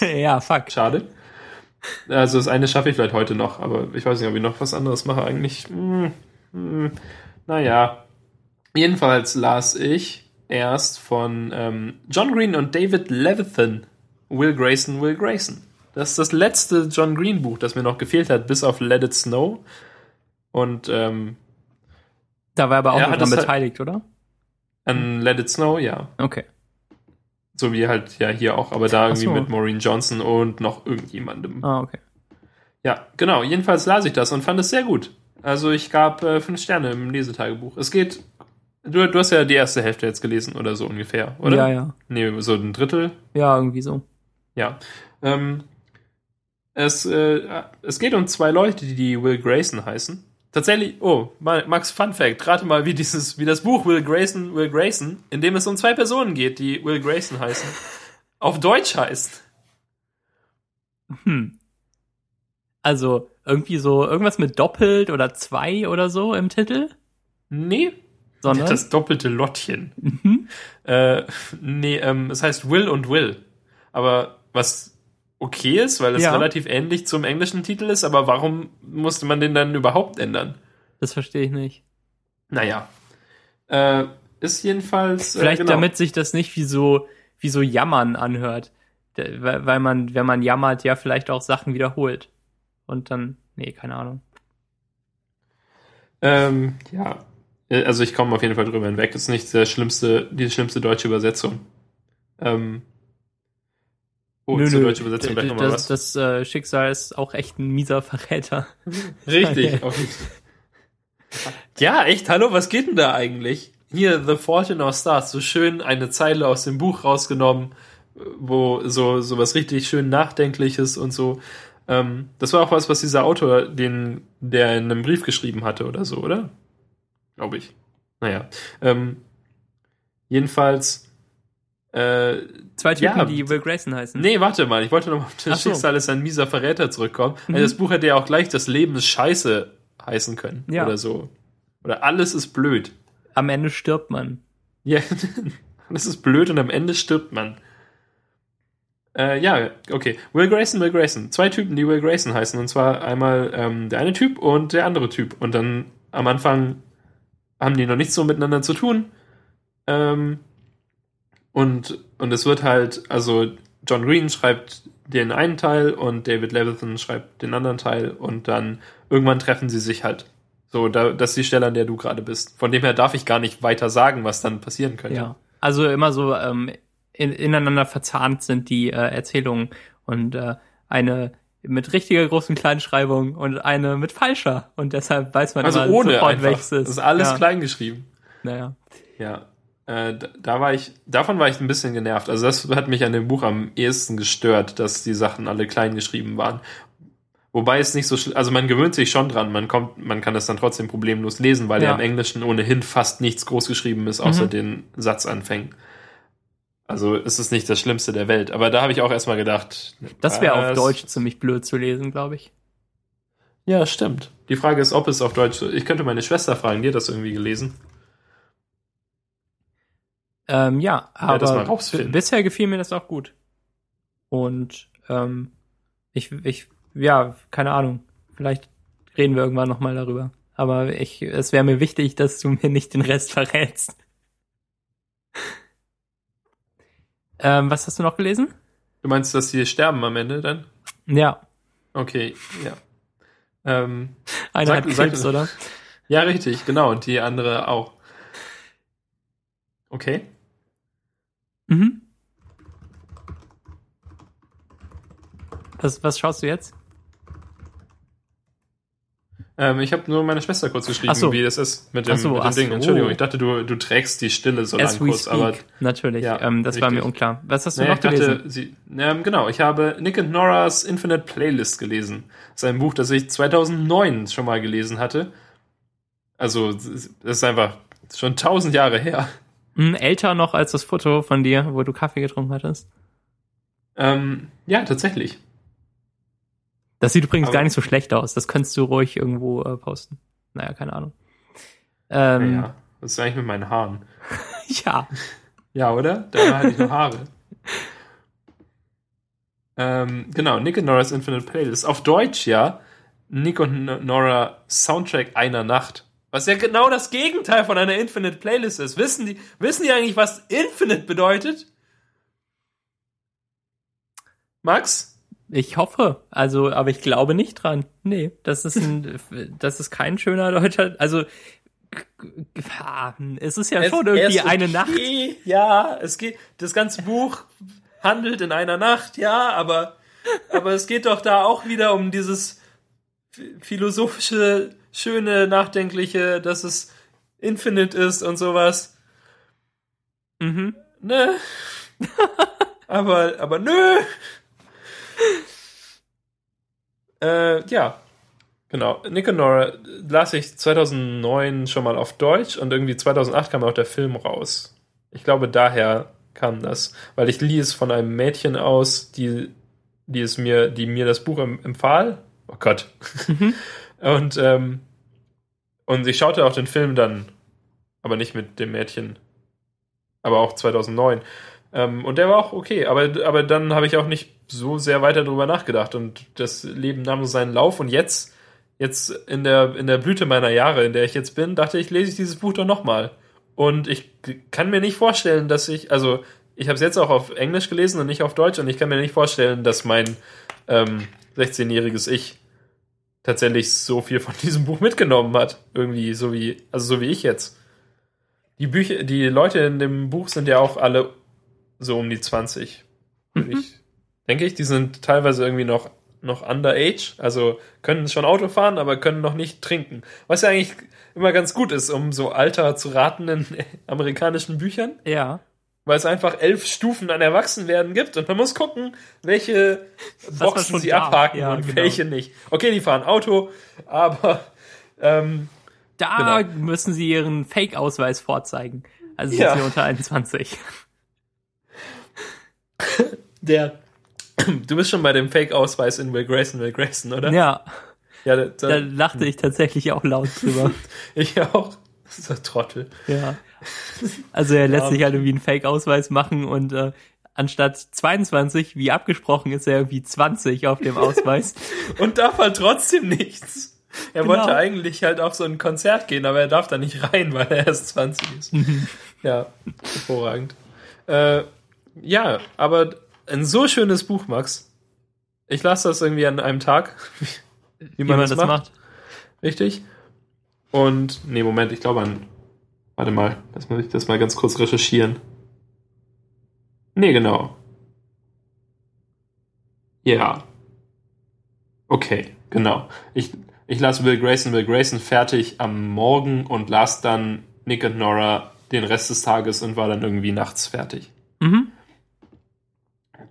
Ja, fuck. Schade. Also das eine schaffe ich vielleicht heute noch, aber ich weiß nicht, ob ich noch was anderes mache. Eigentlich, hm, hm, naja. Jedenfalls las ich erst von ähm, John Green und David Levithan. Will Grayson, Will Grayson. Das ist das letzte John Green Buch, das mir noch gefehlt hat, bis auf Let It Snow. Und ähm, Da war aber auch noch dran halt- beteiligt, oder? an Let It Snow, ja. Okay. So wie halt ja hier auch, aber da irgendwie so. mit Maureen Johnson und noch irgendjemandem. Ah, okay. Ja, genau. Jedenfalls las ich das und fand es sehr gut. Also ich gab äh, fünf Sterne im Lesetagebuch. Es geht. Du, du hast ja die erste Hälfte jetzt gelesen oder so ungefähr, oder? Ja, ja. Nee, so ein Drittel. Ja, irgendwie so. Ja. Ähm, es, äh, es geht um zwei Leute, die, die Will Grayson heißen. Tatsächlich, oh, Ma- Max, Fun Fact, rate mal, wie dieses, wie das Buch Will Grayson, Will Grayson, in dem es um zwei Personen geht, die Will Grayson heißen, auf Deutsch heißt. Hm. Also irgendwie so irgendwas mit doppelt oder zwei oder so im Titel, Nee, sondern das doppelte Lottchen. Mhm. Äh, nee, ähm, es heißt Will und Will. Aber was okay ist, weil es Ja. relativ ähnlich zum englischen Titel ist, aber warum musste man den dann überhaupt ändern? das verstehe ich nicht. Naja. Äh, ist jedenfalls. Vielleicht äh, genau. damit sich das nicht wie so wie so jammern anhört, weil man wenn man jammert ja vielleicht auch Sachen wiederholt und dann nee keine Ahnung. Ähm, ja. Äh, Also ich komme auf jeden Fall drüber hinweg. Das ist nicht der schlimmste, die schlimmste deutsche Übersetzung. Ähm. Oh, Nö, zur deutschen Übersetzung gleich nochmal was. das, äh, Schicksal ist auch echt ein mieser Verräter. Richtig. Okay. ja, echt, hallo, was geht denn da eigentlich? Hier, The in Our Stars, so schön eine Zeile aus dem Buch rausgenommen, wo so, so was richtig schön Nachdenkliches und so. Ähm, das war auch was, was dieser Autor, den, der in einem Brief geschrieben hatte oder so, oder? Glaube ich. Naja. Ähm, jedenfalls, äh, Zwei Typen, Ja. die Will Grayson heißen. Nee, warte mal, ich wollte noch mal auf das so. Schicksal ist ein mieser Verräter zurückkommen. Mhm. Also das Buch hätte ja auch gleich das Leben ist scheiße heißen können. Ja. Oder so. Oder alles ist blöd. Am Ende stirbt man. Ja, alles ist blöd und am Ende stirbt man. Äh, ja, okay. Will Grayson, Will Grayson. Zwei Typen, die Will Grayson heißen. Und zwar einmal ähm, der eine Typ und der andere Typ. Und dann am Anfang haben die noch nichts so miteinander zu tun. Ähm, und, und es wird halt, also John Green schreibt den einen Teil und David Levithan schreibt den anderen Teil und dann irgendwann treffen sie sich halt. So, da, das ist die Stelle, an der du gerade bist. Von dem her darf ich gar nicht weiter sagen, was dann passieren könnte. Ja. Also immer so ähm, in, ineinander verzahnt sind die äh, Erzählungen und äh, eine mit richtiger großen Kleinschreibung und eine mit falscher und deshalb weiß man Also immer ohne sofort, welches Das ist alles ja. klein geschrieben. Naja. Ja. Äh, da, war ich, davon war ich ein bisschen genervt. Also das hat mich an dem Buch am ehesten gestört, dass die Sachen alle klein geschrieben waren. Wobei es nicht so schlimm, also man gewöhnt sich schon dran, man kommt, man kann es dann trotzdem problemlos lesen, weil ja, Ja. im Englischen ohnehin fast nichts groß geschrieben ist, außer Mhm. den Satzanfängen. Also es ist nicht das Schlimmste der Welt. Aber da habe ich auch erstmal gedacht. Das wäre auf? Deutsch ziemlich blöd zu lesen, glaube ich. Ja, stimmt. Die Frage ist, ob es auf Deutsch. Ich könnte meine Schwester fragen, die hat das irgendwie gelesen. Ähm, ja, Ja, aber b- bisher gefiel mir das auch gut. Und ähm, ich, ich, ja, keine Ahnung. Vielleicht reden wir irgendwann nochmal darüber. Aber ich, es wäre mir wichtig, dass du mir nicht den Rest verrätst. ähm, was hast du noch gelesen? Du meinst, dass die sterben am Ende dann? Ja, Okay, ja. Ähm, einer Sag- hat sag- Krebs, oder? ja, richtig, genau. Und die andere auch. Okay. Mhm. Was, was schaust du jetzt? Ähm, ich habe nur meine Schwester kurz geschrieben, so. wie das ist mit dem, so, mit dem Ding. so. Entschuldigung, ich dachte, du, du trägst die Stille so As kurz, aber speak. Natürlich, Ja, ähm, das war mir richtig. unklar. Was hast du Naja, noch ich dachte, gelesen? sie, ähm, genau, ich habe Nick and Nora's Infinite Playlist gelesen. Das ist ein Buch, das ich 2009 schon mal gelesen hatte. Also, es ist einfach schon tausend Jahre her. Hm, älter noch als das Foto von dir, wo du Kaffee getrunken hattest. Ähm, ja, tatsächlich. Das sieht übrigens Aber- gar nicht so schlecht aus. Das könntest du ruhig irgendwo äh, posten. Naja, keine Ahnung. Ähm, Naja, was ist eigentlich mit meinen Haaren? ja. Ja, oder? Da hatte ich noch Haare. ähm, genau, Nick and Nora's Infinite Playlist. Auf Deutsch ja, Nick und No- Nora Soundtrack einer Nacht. Was ja genau das Gegenteil von einer Infinite Playlist ist. Wissen die, wissen die eigentlich, was Infinite bedeutet? Max? Ich hoffe. Also, aber ich glaube nicht dran. Nee, das ist ein, das ist kein schöner deutscher, also, es ist ja schon irgendwie ist eine okay, Nacht. Ja, es geht, das ganze Buch handelt in einer Nacht, ja, aber, aber es geht doch da auch wieder um dieses ph- philosophische, schöne, nachdenkliche, dass es infinite ist und sowas. Mhm. Ne? aber, aber nö. Äh, ja. Genau. Nick und Nora las ich 2009 schon mal auf Deutsch und irgendwie 2008 kam auch der Film raus. Ich glaube, daher kam das. Weil ich lieh es von einem Mädchen aus, die, die es mir, die mir das Buch em- empfahl Oh Gott. Und, ähm, und ich schaute auch den Film dann, aber nicht mit dem Mädchen, aber auch 2009. Ähm, und der war auch okay, aber, aber dann habe ich auch nicht so sehr weiter drüber nachgedacht. Und das Leben nahm so seinen Lauf. Und jetzt, jetzt in der, in der Blüte meiner Jahre, in der ich jetzt bin, dachte ich, lese ich dieses Buch doch nochmal. Und ich kann mir nicht vorstellen, dass ich, also ich habe es jetzt auch auf Englisch gelesen und nicht auf Deutsch. Und ich kann mir nicht vorstellen, dass mein ähm, 16-jähriges Ich tatsächlich so viel von diesem Buch mitgenommen hat. Irgendwie, so wie, also so wie ich jetzt. Die Bücher, die Leute in dem Buch sind ja auch alle so um die 20. Mhm. Ich, denke ich, die sind teilweise irgendwie noch, noch underage, also können schon Auto fahren, aber können noch nicht trinken. Was ja eigentlich immer ganz gut ist, um so Alter zu raten in amerikanischen Büchern. Ja weil es einfach elf Stufen an Erwachsenwerden gibt und man muss gucken, welche Boxen sie darf. abhaken ja, und genau. welche nicht. Okay, die fahren Auto, aber ähm, da genau. müssen sie ihren Fake-Ausweis vorzeigen. Also sind ja. sie unter 21. Der, du bist schon bei dem Fake-Ausweis in Will Grayson, Will Grayson, oder? Ja. Ja, da, da, da lachte ich tatsächlich auch laut drüber. ich auch. Das ist ein Trottel. Ja. Also er lässt ja. sich halt irgendwie einen Fake-Ausweis machen und äh, anstatt 22, wie abgesprochen, ist er irgendwie 20 auf dem Ausweis. und darf halt trotzdem nichts. Er genau. wollte eigentlich halt auf so ein Konzert gehen, aber er darf da nicht rein, weil er erst 20 ist. ja, hervorragend. Äh, ja, aber ein so schönes Buch, Max. Ich lasse das irgendwie an einem Tag, wie, wie man, man, das, macht. macht. Richtig. Und, nee, Moment, ich glaube an Warte mal, lass mal das mal ganz kurz recherchieren. Nee, genau. Ja. Okay, genau. Ich, ich las Will Grayson, Will Grayson fertig am Morgen und las dann Nick und Nora den Rest des Tages und war dann irgendwie nachts fertig. Mhm.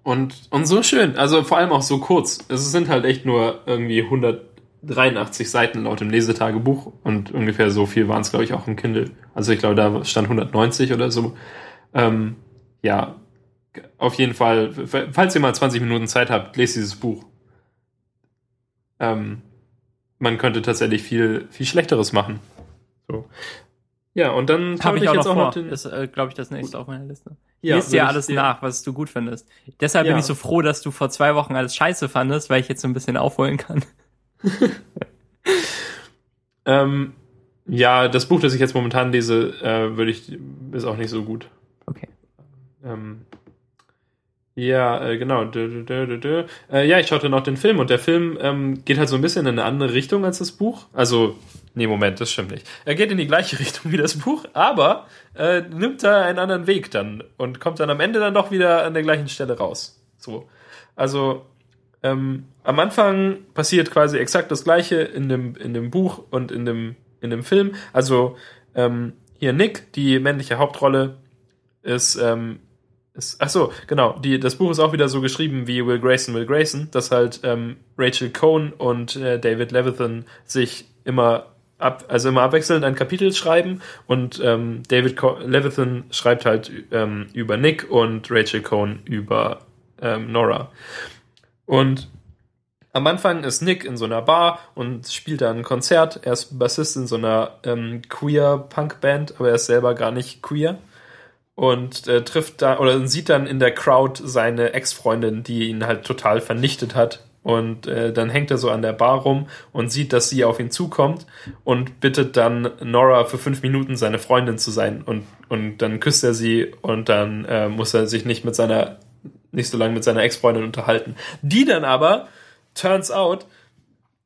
Und, und so schön, also vor allem auch so kurz. Es sind halt echt nur irgendwie 100 83 Seiten laut dem Lesetagebuch und ungefähr so viel waren es, glaube ich, auch im Kindle. Also ich glaube, da stand 190 oder so. Ähm, ja, auf jeden Fall, falls ihr mal 20 Minuten Zeit habt, lest dieses Buch. Ähm, man könnte tatsächlich viel, viel Schlechteres machen. So. Ja, und dann habe ich, ich, auch jetzt noch auch noch den. Äh, glaube ich, das nächste auf meiner Liste. Ja, Lies dir alles nach, was du gut findest. Deshalb ja. bin ich so froh, dass du vor zwei Wochen alles scheiße fandest, weil ich jetzt so ein bisschen aufholen kann. ähm, ja, das Buch, das ich jetzt momentan lese, äh, würde ich, ist auch nicht so gut. Okay. Ähm, ja, äh, genau. Dö, dö, dö, äh, ja, ich schaute noch den Film und der Film ähm, geht halt so ein bisschen in eine andere Richtung als das Buch. Also, nee, Moment, das stimmt nicht. Er geht in die gleiche Richtung wie das Buch, aber äh, nimmt da einen anderen Weg dann und kommt dann am Ende dann doch wieder an der gleichen Stelle raus. So. Also, ähm, am Anfang passiert quasi exakt das Gleiche in dem, in dem Buch und in dem, in dem Film. Also ähm, hier Nick, die männliche Hauptrolle, ist, ähm, ist ach so, genau, die, das Buch ist auch wieder so geschrieben wie Will Grayson, Will Grayson, dass halt ähm, Rachel Cohn und äh, David Levithan sich immer ab, also immer abwechselnd ein Kapitel schreiben und ähm, David Co Levithan schreibt halt ähm, über Nick und Rachel Cohn über ähm, Nora. Und am Anfang ist Nick in so einer Bar und spielt da ein Konzert. Er ist Bassist in so einer ähm, queer-Punk-Band, aber er ist selber gar nicht queer. Und äh, trifft da oder sieht dann in der Crowd seine Ex-Freundin, die ihn halt total vernichtet hat. Und äh, dann hängt er so an der Bar rum und sieht, dass sie auf ihn zukommt und bittet dann Nora für fünf Minuten seine Freundin zu sein. Und, und dann küsst er sie und dann äh, muss er sich nicht mit seiner nicht so lange mit seiner Ex-Freundin unterhalten. Die dann aber, turns out,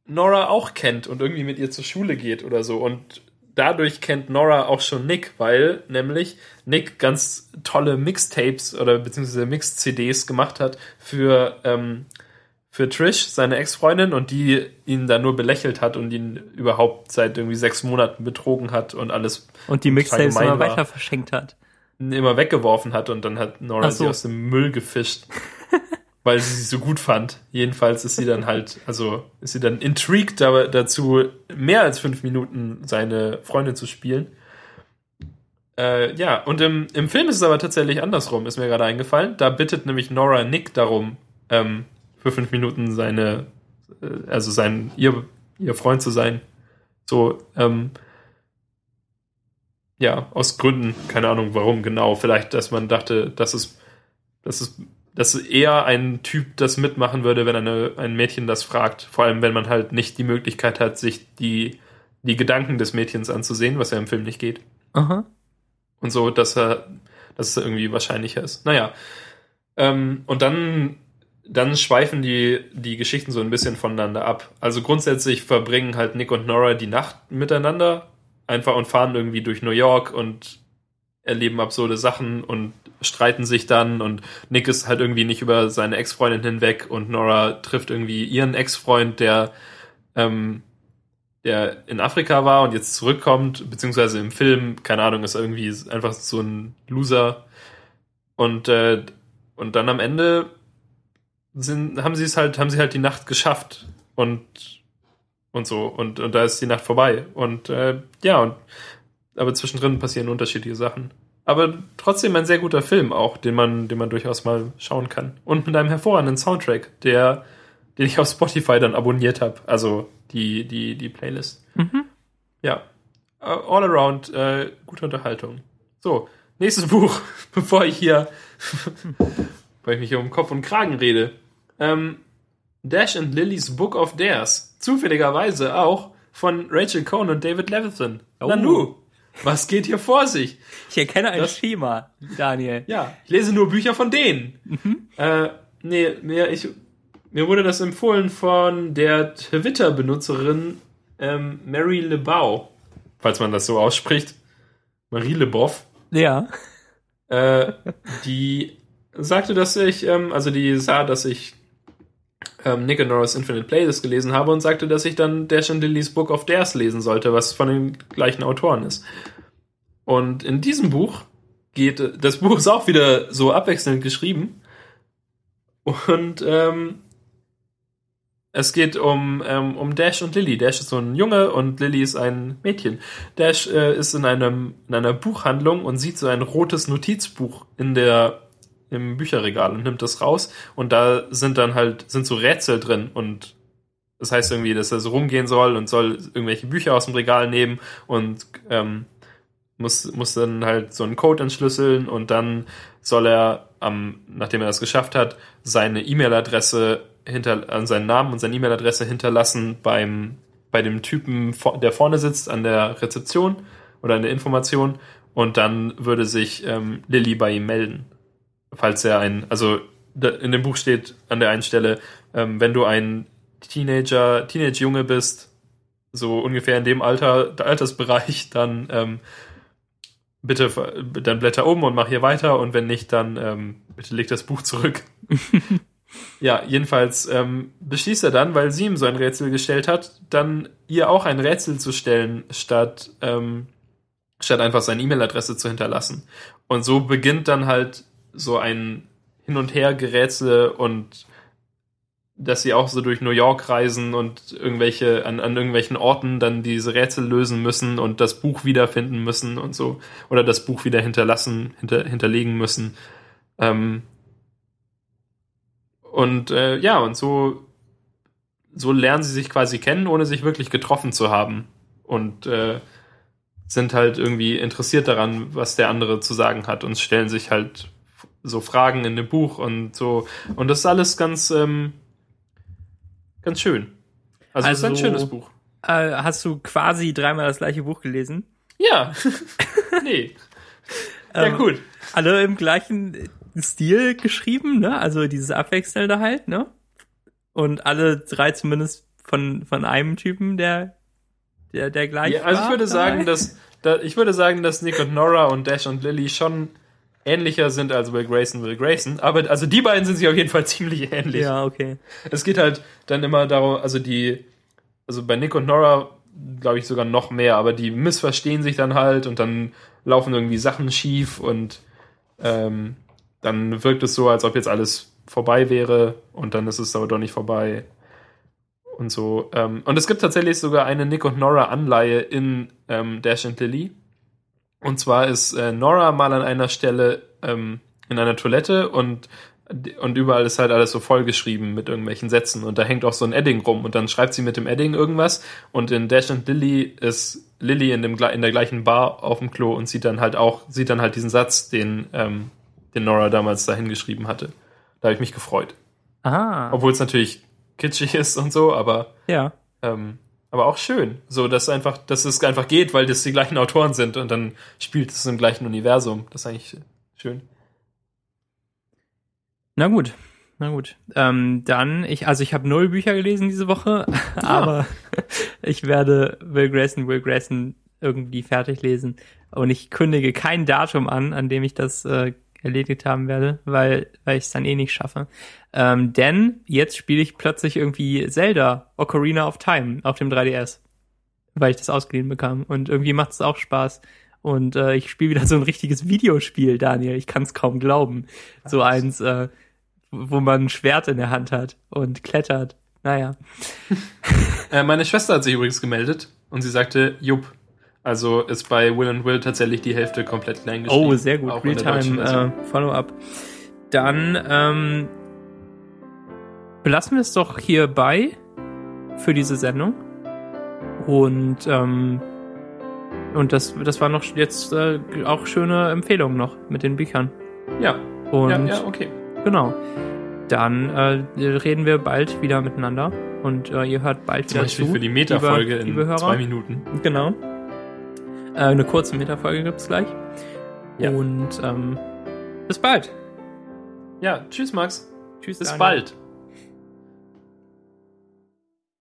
Nora auch kennt und irgendwie mit ihr zur Schule geht oder so. Und dadurch kennt Nora auch schon Nick, weil nämlich Nick ganz tolle Mixtapes oder beziehungsweise Mix-CDs gemacht hat für, ähm, für Trish, seine Ex-Freundin, und die ihn da nur belächelt hat und ihn überhaupt seit irgendwie sechs Monaten betrogen hat und alles. Und die Mixtapes immer weiter verschenkt hat immer weggeworfen hat und dann hat Nora so. sie aus dem Müll gefischt, weil sie sie so gut fand. Jedenfalls ist sie dann halt, also ist sie dann intrigued dazu, mehr als fünf Minuten seine Freundin zu spielen. Äh, ja, und im, im Film ist es aber tatsächlich andersrum, ist mir gerade eingefallen. Da bittet nämlich Nora Nick darum, ähm, für fünf Minuten seine, äh, also sein, ihr, ihr Freund zu sein. So, ähm, ja, aus Gründen, keine Ahnung warum genau. Vielleicht, dass man dachte, dass es, dass es, dass eher ein Typ das mitmachen würde, wenn eine, ein Mädchen das fragt. Vor allem, wenn man halt nicht die Möglichkeit hat, sich die, die Gedanken des Mädchens anzusehen, was ja im Film nicht geht. Aha. Und so, dass er, dass es irgendwie wahrscheinlicher ist. Naja. Ähm, und dann, dann schweifen die, die Geschichten so ein bisschen voneinander ab. Also grundsätzlich verbringen halt Nick und Nora die Nacht miteinander einfach und fahren irgendwie durch New York und erleben absurde Sachen und streiten sich dann und Nick ist halt irgendwie nicht über seine Ex-Freundin hinweg und Nora trifft irgendwie ihren Ex-Freund, der ähm, der in Afrika war und jetzt zurückkommt, beziehungsweise im Film, keine Ahnung, ist irgendwie einfach so ein Loser. Und, äh, und dann am Ende sind, haben sie es halt, haben sie halt die Nacht geschafft und, und so. Und, und da ist die Nacht vorbei. Und äh, ja, und aber zwischendrin passieren unterschiedliche Sachen. Aber trotzdem ein sehr guter Film auch, den man, den man durchaus mal schauen kann. Und mit einem hervorragenden Soundtrack, der, den ich auf Spotify dann abonniert habe. Also die, die, die Playlist. Mhm. Ja. Uh, all around äh, gute Unterhaltung. So, nächstes Buch, bevor ich hier, weil ich mich hier um Kopf und Kragen rede. Ähm, Dash and Lillys Book of Dares. Zufälligerweise auch von Rachel Cohn und David Levithan. Oh. Nanu, was geht hier vor sich? Ich erkenne ein Das- Schema, Daniel. Ja, ich lese nur Bücher von denen. Äh, nee, mir, ich, mir wurde das empfohlen von der Twitter-Benutzerin ähm, Mary LeBau, falls man das so ausspricht. Marie Leboff. Ja. Äh, die sagte, dass ich, ähm, also die sah, dass ich ähm, Nick and Nora's Infinite Playlist gelesen habe und sagte, dass ich dann Dash and Lillys Book of Dares lesen sollte, was von den gleichen Autoren ist. Und in diesem Buch geht, das Buch ist auch wieder so abwechselnd geschrieben. Und ähm, es geht um, ähm, um Dash und Lily. Dash ist so ein Junge und Lily ist ein Mädchen. Dash äh, ist in, einem, in einer Buchhandlung und sieht so ein rotes Notizbuch in der, im Bücherregal und nimmt das raus. Und da sind dann halt, sind so Rätsel drin und das heißt irgendwie, dass er so rumgehen soll und soll irgendwelche Bücher aus dem Regal nehmen und ähm, muss, muss dann halt so einen Code entschlüsseln und dann soll er, am, nachdem er das geschafft hat, seine E-Mail-Adresse hinter, an seinen Namen und seine E-Mail-Adresse hinterlassen beim, bei dem Typen, der vorne sitzt an der Rezeption oder an der Information und dann würde sich ähm, Lilly bei ihm melden. Falls er ein, also in dem Buch steht an der einen Stelle, ähm, wenn du ein Teenager, Teenage-Junge bist, so ungefähr in dem Alter, der Altersbereich, dann ähm, bitte dann blätter um und mach hier weiter und wenn nicht, dann ähm, bitte leg das Buch zurück. ja, jedenfalls ähm, beschließt er dann, weil sie ihm so ein Rätsel gestellt hat, dann ihr auch ein Rätsel zu stellen, statt, ähm, statt einfach seine E-Mail-Adresse zu hinterlassen. Und so beginnt dann halt so ein Hin- und Her-Gerätsel und dass sie auch so durch New York reisen und irgendwelche, an, an irgendwelchen Orten dann diese Rätsel lösen müssen und das Buch wiederfinden müssen und so. Oder das Buch wieder hinterlassen, hinter, hinterlegen müssen. Ähm, und äh, ja, und so, so lernen sie sich quasi kennen, ohne sich wirklich getroffen zu haben. Und äh, sind halt irgendwie interessiert daran, was der andere zu sagen hat und stellen sich halt so Fragen in dem Buch und so. Und das ist alles ganz, ähm, ganz schön. Also, es ist ein Also- schönes Buch. Äh, hast du quasi dreimal das gleiche Buch gelesen? Ja. nee. Ja, Ähm, gut. Alle im gleichen Stil geschrieben, ne? Also dieses Abwechselnde halt, ne? Und alle drei zumindest von, von einem Typen, der, der, der gleich Ja, also ich würde sagen, dabei. dass da, ich würde sagen, dass Nick und Nora und Dash und Lily schon ähnlicher sind als Will Grayson Will Grayson. Aber also die beiden sind sich auf jeden Fall ziemlich ähnlich. Ja, okay. Es geht halt dann immer darum, also die, also bei Nick und Nora glaube ich sogar noch mehr, aber die missverstehen sich dann halt und dann laufen irgendwie Sachen schief und ähm, dann wirkt es so, als ob jetzt alles vorbei wäre und dann ist es aber doch nicht vorbei und so. Ähm, und es gibt tatsächlich sogar eine Nick und Nora Anleihe in ähm, Dash and Lily. Und zwar ist äh, Nora mal an einer Stelle ähm, in einer Toilette und und überall ist halt alles so vollgeschrieben mit irgendwelchen Sätzen und da hängt auch so ein Edding rum und dann schreibt sie mit dem Edding irgendwas und in Dash and Lily ist Lily in, dem, in der gleichen Bar auf dem Klo und sieht dann halt auch, sieht dann halt diesen Satz, den, ähm, den Nora damals dahin geschrieben hatte. Da habe ich mich gefreut. Ah. Obwohl es natürlich kitschig ist und so, aber Ja. ähm, aber auch schön, so dass einfach, dass es einfach geht, weil das die gleichen Autoren sind und dann spielt es im gleichen Universum. Das ist eigentlich schön. Na gut. Na gut. Ähm, dann, ich, also ich habe null Bücher gelesen diese Woche, aber ich werde Will Grayson, Will Grayson irgendwie fertig lesen. Und ich kündige kein Datum an, an dem ich das äh, erledigt haben werde, weil, weil ich es dann eh nicht schaffe. Ähm, denn jetzt spiele ich plötzlich irgendwie Zelda Ocarina of Time auf dem 3DS, weil ich das ausgeliehen bekam. Und irgendwie macht es auch Spaß. Und äh, ich spiele wieder so ein richtiges Videospiel, Daniel. Ich kann es kaum glauben. So eins, äh, wo man ein Schwert in der Hand hat und klettert. Naja. Äh, meine Schwester hat sich übrigens gemeldet und sie sagte, jupp. Also ist bei Will and Will tatsächlich die Hälfte komplett klein geschrieben. Oh, sehr gut. auch in der deutschen Realtime Version. äh, Follow-up. Dann ähm, belassen wir es doch hierbei für diese Sendung. Und ähm, und das, das war noch jetzt äh, auch schöne Empfehlungen noch mit den Büchern. Ja, Und ja, ja, okay. genau. Dann äh, reden wir bald wieder miteinander und äh, ihr hört bald Zum wieder Beispiel zu. für die Meta-Folge in Hörer. zwei Minuten. Genau. Äh, eine kurze Metafolge gibt's gleich. Ja. Und ähm, bis bald. Ja, tschüss Max. Tschüss. Bis Daniel. bald.